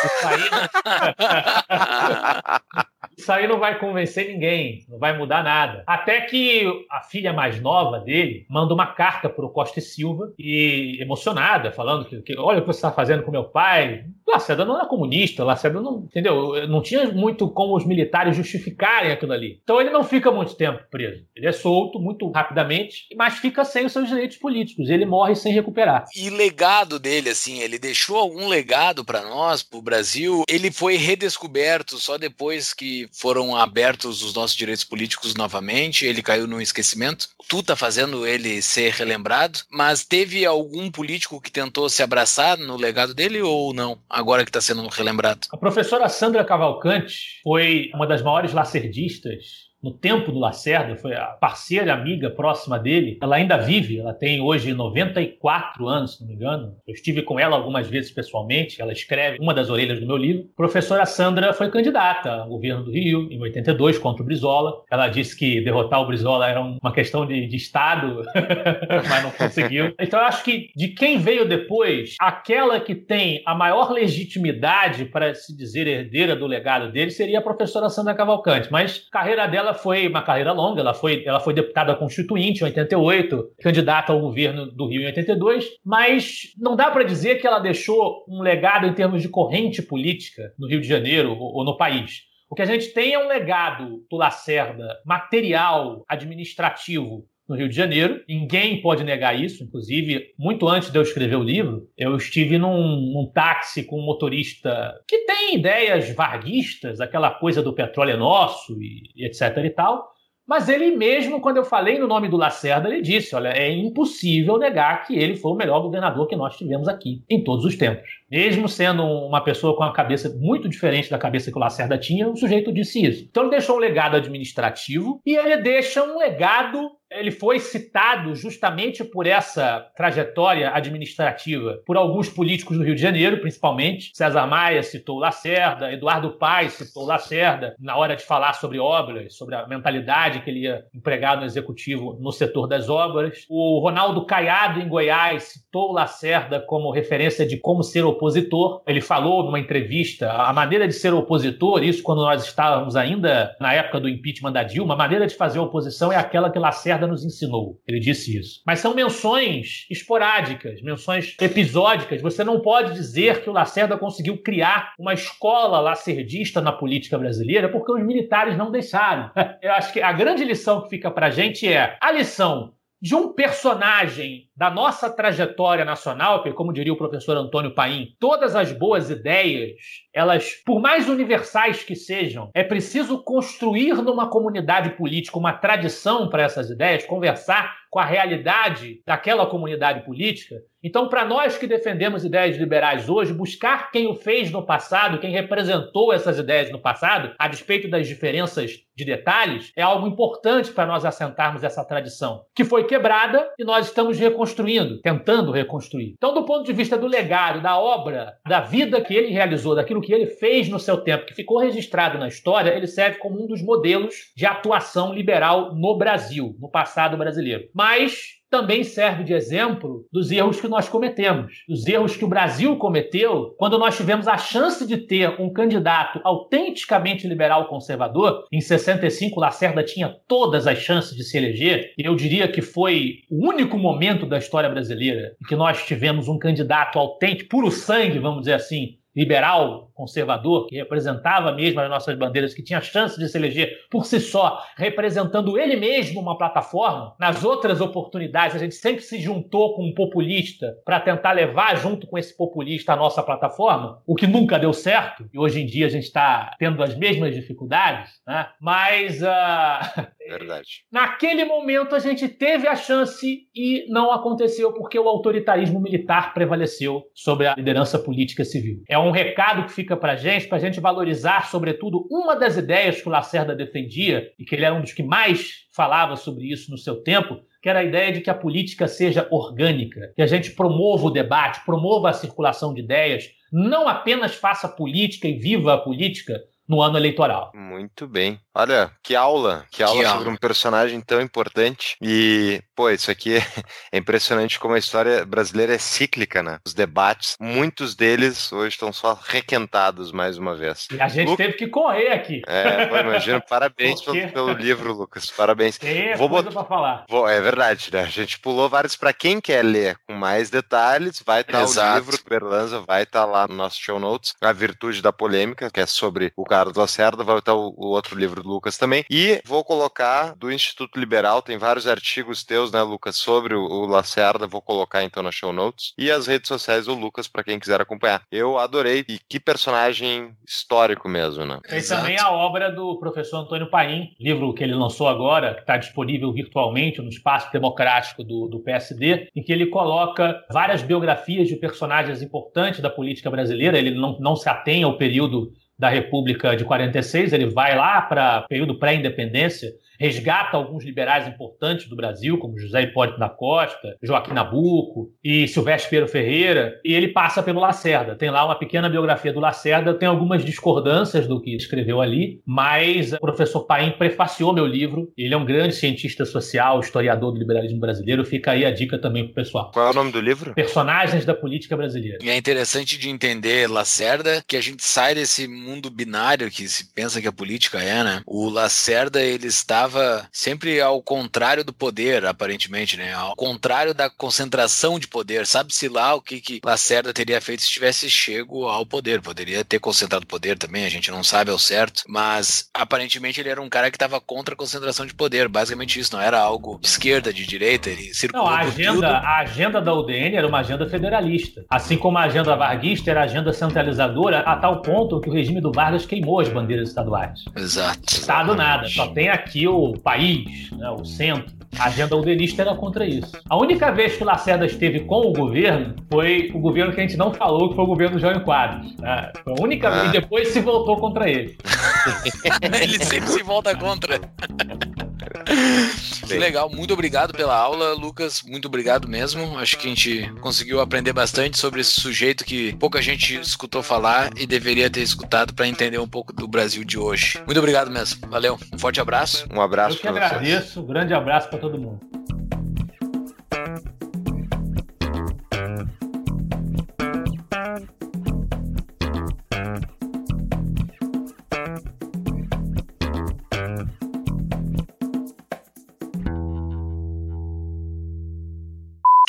Isso aí, Isso aí não vai convencer ninguém, não vai mudar nada. Até que a filha mais nova dele manda uma carta para o Costa e Silva, e emocionada, falando que, que olha o que você está fazendo com meu pai. Lacerda não era comunista, Lacerda não, entendeu? Não tinha muito como os militares justificarem aquilo ali. Então ele não fica muito tempo preso. Ele é solto muito rapidamente, mas fica sem os seus direitos políticos. Ele morre sem recuperar. E legado dele, assim, ele deixou algum legado para nós, para o Brasil? Ele foi redescoberto só depois que foram abertos os nossos direitos políticos novamente, ele caiu no esquecimento. Tu tá fazendo ele ser relembrado, mas teve algum político que tentou se abraçar no legado dele ou não? Agora que está sendo relembrado. A professora Sandra Cavalcante foi uma das maiores lacerdistas no tempo do Lacerda, foi a parceira, amiga próxima dele. Ela ainda vive, ela tem hoje 94 anos, se não me engano. Eu estive com ela algumas vezes pessoalmente, ela escreve uma das orelhas do meu livro. Professora Sandra foi candidata ao governo do Rio em 82 contra o Brizola. Ela disse que derrotar o Brizola era uma questão de, de Estado, mas não conseguiu. Então eu acho que de quem veio depois, aquela que tem a maior legitimidade para se dizer herdeira do legado dele seria a professora Sandra Cavalcante, mas a carreira dela foi uma carreira longa, ela foi, ela foi deputada constituinte em 88, candidata ao governo do Rio em 82, mas não dá para dizer que ela deixou um legado em termos de corrente política no Rio de Janeiro ou, ou no país. O que a gente tem é um legado do Lacerda material, administrativo, no Rio de Janeiro. Ninguém pode negar isso. Inclusive, muito antes de eu escrever o livro, eu estive num, num táxi com um motorista que tem ideias varguistas, aquela coisa do petróleo é nosso e, e etc e tal. Mas ele mesmo, quando eu falei no nome do Lacerda, ele disse: olha, é impossível negar que ele foi o melhor governador que nós tivemos aqui em todos os tempos. Mesmo sendo uma pessoa com a cabeça muito diferente da cabeça que o Lacerda tinha, o sujeito disse isso. Então ele deixou um legado administrativo e ele deixa um legado ele foi citado justamente por essa trajetória administrativa por alguns políticos do Rio de Janeiro, principalmente. César Maia citou Lacerda, Eduardo Paes citou Lacerda na hora de falar sobre obras, sobre a mentalidade que ele ia empregar no executivo no setor das obras. O Ronaldo Caiado, em Goiás, citou Lacerda como referência de como ser opositor. Ele falou numa entrevista a maneira de ser opositor, isso quando nós estávamos ainda na época do impeachment da Dilma, a maneira de fazer oposição é aquela que Lacerda nos ensinou. Ele disse isso. Mas são menções esporádicas, menções episódicas. Você não pode dizer que o Lacerda conseguiu criar uma escola lacerdista na política brasileira porque os militares não deixaram. Eu acho que a grande lição que fica pra gente é a lição de um personagem da nossa trajetória nacional, porque, como diria o professor Antônio Paim, todas as boas ideias, elas, por mais universais que sejam, é preciso construir numa comunidade política uma tradição para essas ideias, conversar com a realidade daquela comunidade política. Então, para nós que defendemos ideias liberais hoje, buscar quem o fez no passado, quem representou essas ideias no passado, a despeito das diferenças de detalhes, é algo importante para nós assentarmos essa tradição, que foi quebrada e nós estamos reconstruindo, tentando reconstruir. Então, do ponto de vista do legado, da obra, da vida que ele realizou, daquilo que ele fez no seu tempo, que ficou registrado na história, ele serve como um dos modelos de atuação liberal no Brasil, no passado brasileiro. Mas também serve de exemplo dos erros que nós cometemos, dos erros que o Brasil cometeu quando nós tivemos a chance de ter um candidato autenticamente liberal conservador. Em 65, Lacerda tinha todas as chances de se eleger, e eu diria que foi o único momento da história brasileira em que nós tivemos um candidato autêntico, puro sangue, vamos dizer assim, liberal, conservador, que representava mesmo as nossas bandeiras, que tinha chance de se eleger por si só, representando ele mesmo uma plataforma. Nas outras oportunidades, a gente sempre se juntou com um populista para tentar levar junto com esse populista a nossa plataforma, o que nunca deu certo, e hoje em dia a gente está tendo as mesmas dificuldades, né? mas uh, Verdade. Naquele momento a gente teve a chance e não aconteceu porque o autoritarismo militar prevaleceu sobre a liderança política civil. É um recado que fica para gente, para a gente valorizar, sobretudo, uma das ideias que o Lacerda defendia e que ele era um dos que mais falava sobre isso no seu tempo, que era a ideia de que a política seja orgânica, que a gente promova o debate, promova a circulação de ideias, não apenas faça política e viva a política, no ano eleitoral. Muito bem. Olha, que aula, que aula que sobre aula. um personagem tão importante. E, pô, isso aqui é, é, impressionante como a história brasileira é cíclica, né? Os debates, muitos deles hoje estão só requentados mais uma vez. E a gente Lu... teve que correr aqui. É, pô, imagino. Parabéns pelo, pelo, livro, Lucas. Parabéns. Tem Vou coisa bot... pra falar. Vou... É verdade, né? A gente pulou vários para quem quer ler com mais detalhes. Vai estar tá o livro, Berlanza vai estar tá lá no nosso show notes. A Virtude da Polêmica, que é sobre o Carlos Lacerda, vai estar o, o, outro livro do Lucas também. E vou colocar do Instituto Liberal, tem vários artigos teus, né, Lucas, sobre o, o Lacerda, vou colocar então na show notes. E as redes sociais do Lucas, para quem quiser acompanhar. Eu adorei, e que personagem histórico mesmo, né? Tem Exato. também a obra do professor Antônio Paim, livro que ele lançou agora, que está disponível virtualmente no espaço democrático do, do PSD, em que ele coloca várias biografias de personagens importantes da política brasileira. Ele não, não se atém ao período da República de 46, ele vai lá para período pré-independência resgata alguns liberais importantes do Brasil, como José Hipólito da Costa, Joaquim Nabuco e Silvestre Pedro Ferreira, e ele passa pelo Lacerda. Tem lá uma pequena biografia do Lacerda, tem algumas discordâncias do que escreveu ali, mas o professor Paim prefaciou meu livro. Ele é um grande cientista social, historiador do liberalismo brasileiro. Fica aí a dica também pro pessoal. Qual é o nome do livro? Personagens da Política Brasileira. E é interessante de entender Lacerda que a gente sai desse mundo binário que se pensa que a política é, né? O Lacerda, ele estava estava sempre ao contrário do poder, aparentemente, né? Ao contrário da concentração de poder. Sabe-se lá o que, que Lacerda teria feito se tivesse chego ao poder. Poderia ter concentrado poder também, a gente não sabe ao certo, mas aparentemente ele era um cara que estava contra a concentração de poder. Basicamente isso, não era algo de esquerda, de direita, ele circulou Não, a agenda, a agenda da UDN era uma agenda federalista. Assim como a agenda varguista era agenda centralizadora, a tal ponto que o regime do Vargas queimou as bandeiras estaduais. Exato. Estado nada, só tem aqui o o país, né, o centro. A agenda udenista era contra isso. A única vez que Lacerda esteve com o governo foi o governo que a gente não falou, que foi o governo do João Quadros. Né? Foi a única ah. vez. E depois se voltou contra ele. ele sempre se volta contra. Que legal, muito obrigado pela aula, Lucas. Muito obrigado mesmo. Acho que a gente conseguiu aprender bastante sobre esse sujeito que pouca gente escutou falar e deveria ter escutado para entender um pouco do Brasil de hoje. Muito obrigado mesmo. Valeu. Um forte abraço. Um abraço. Eu que agradeço. Um grande abraço para todo mundo.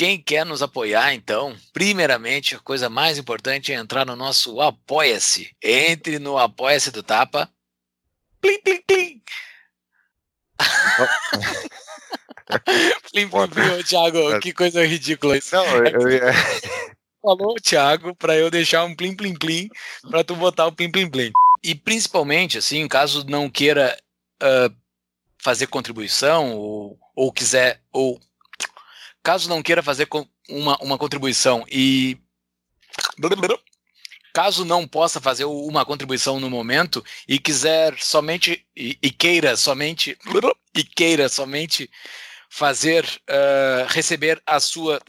Quem quer nos apoiar, então, primeiramente, a coisa mais importante é entrar no nosso Apoia-se. Entre no Apoia-se do Tapa. Plim, plim, plim. Plim, plim, plim, ô, Thiago, que coisa ridícula isso. Não, eu, eu ia- falou Thiago pra eu deixar um plim plim plim pra tu botar o plim plim plim. E principalmente, assim, caso não queira ah, fazer contribuição ou, ou quiser, ou caso não queira fazer uma, uma contribuição e caso não possa fazer uma contribuição no momento e quiser somente e, e queira somente e queira somente fazer ah, receber a sua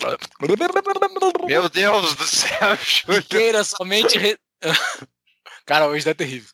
Meu Deus do céu, e Júlio. queira somente. re- Cara, hoje tá terrível.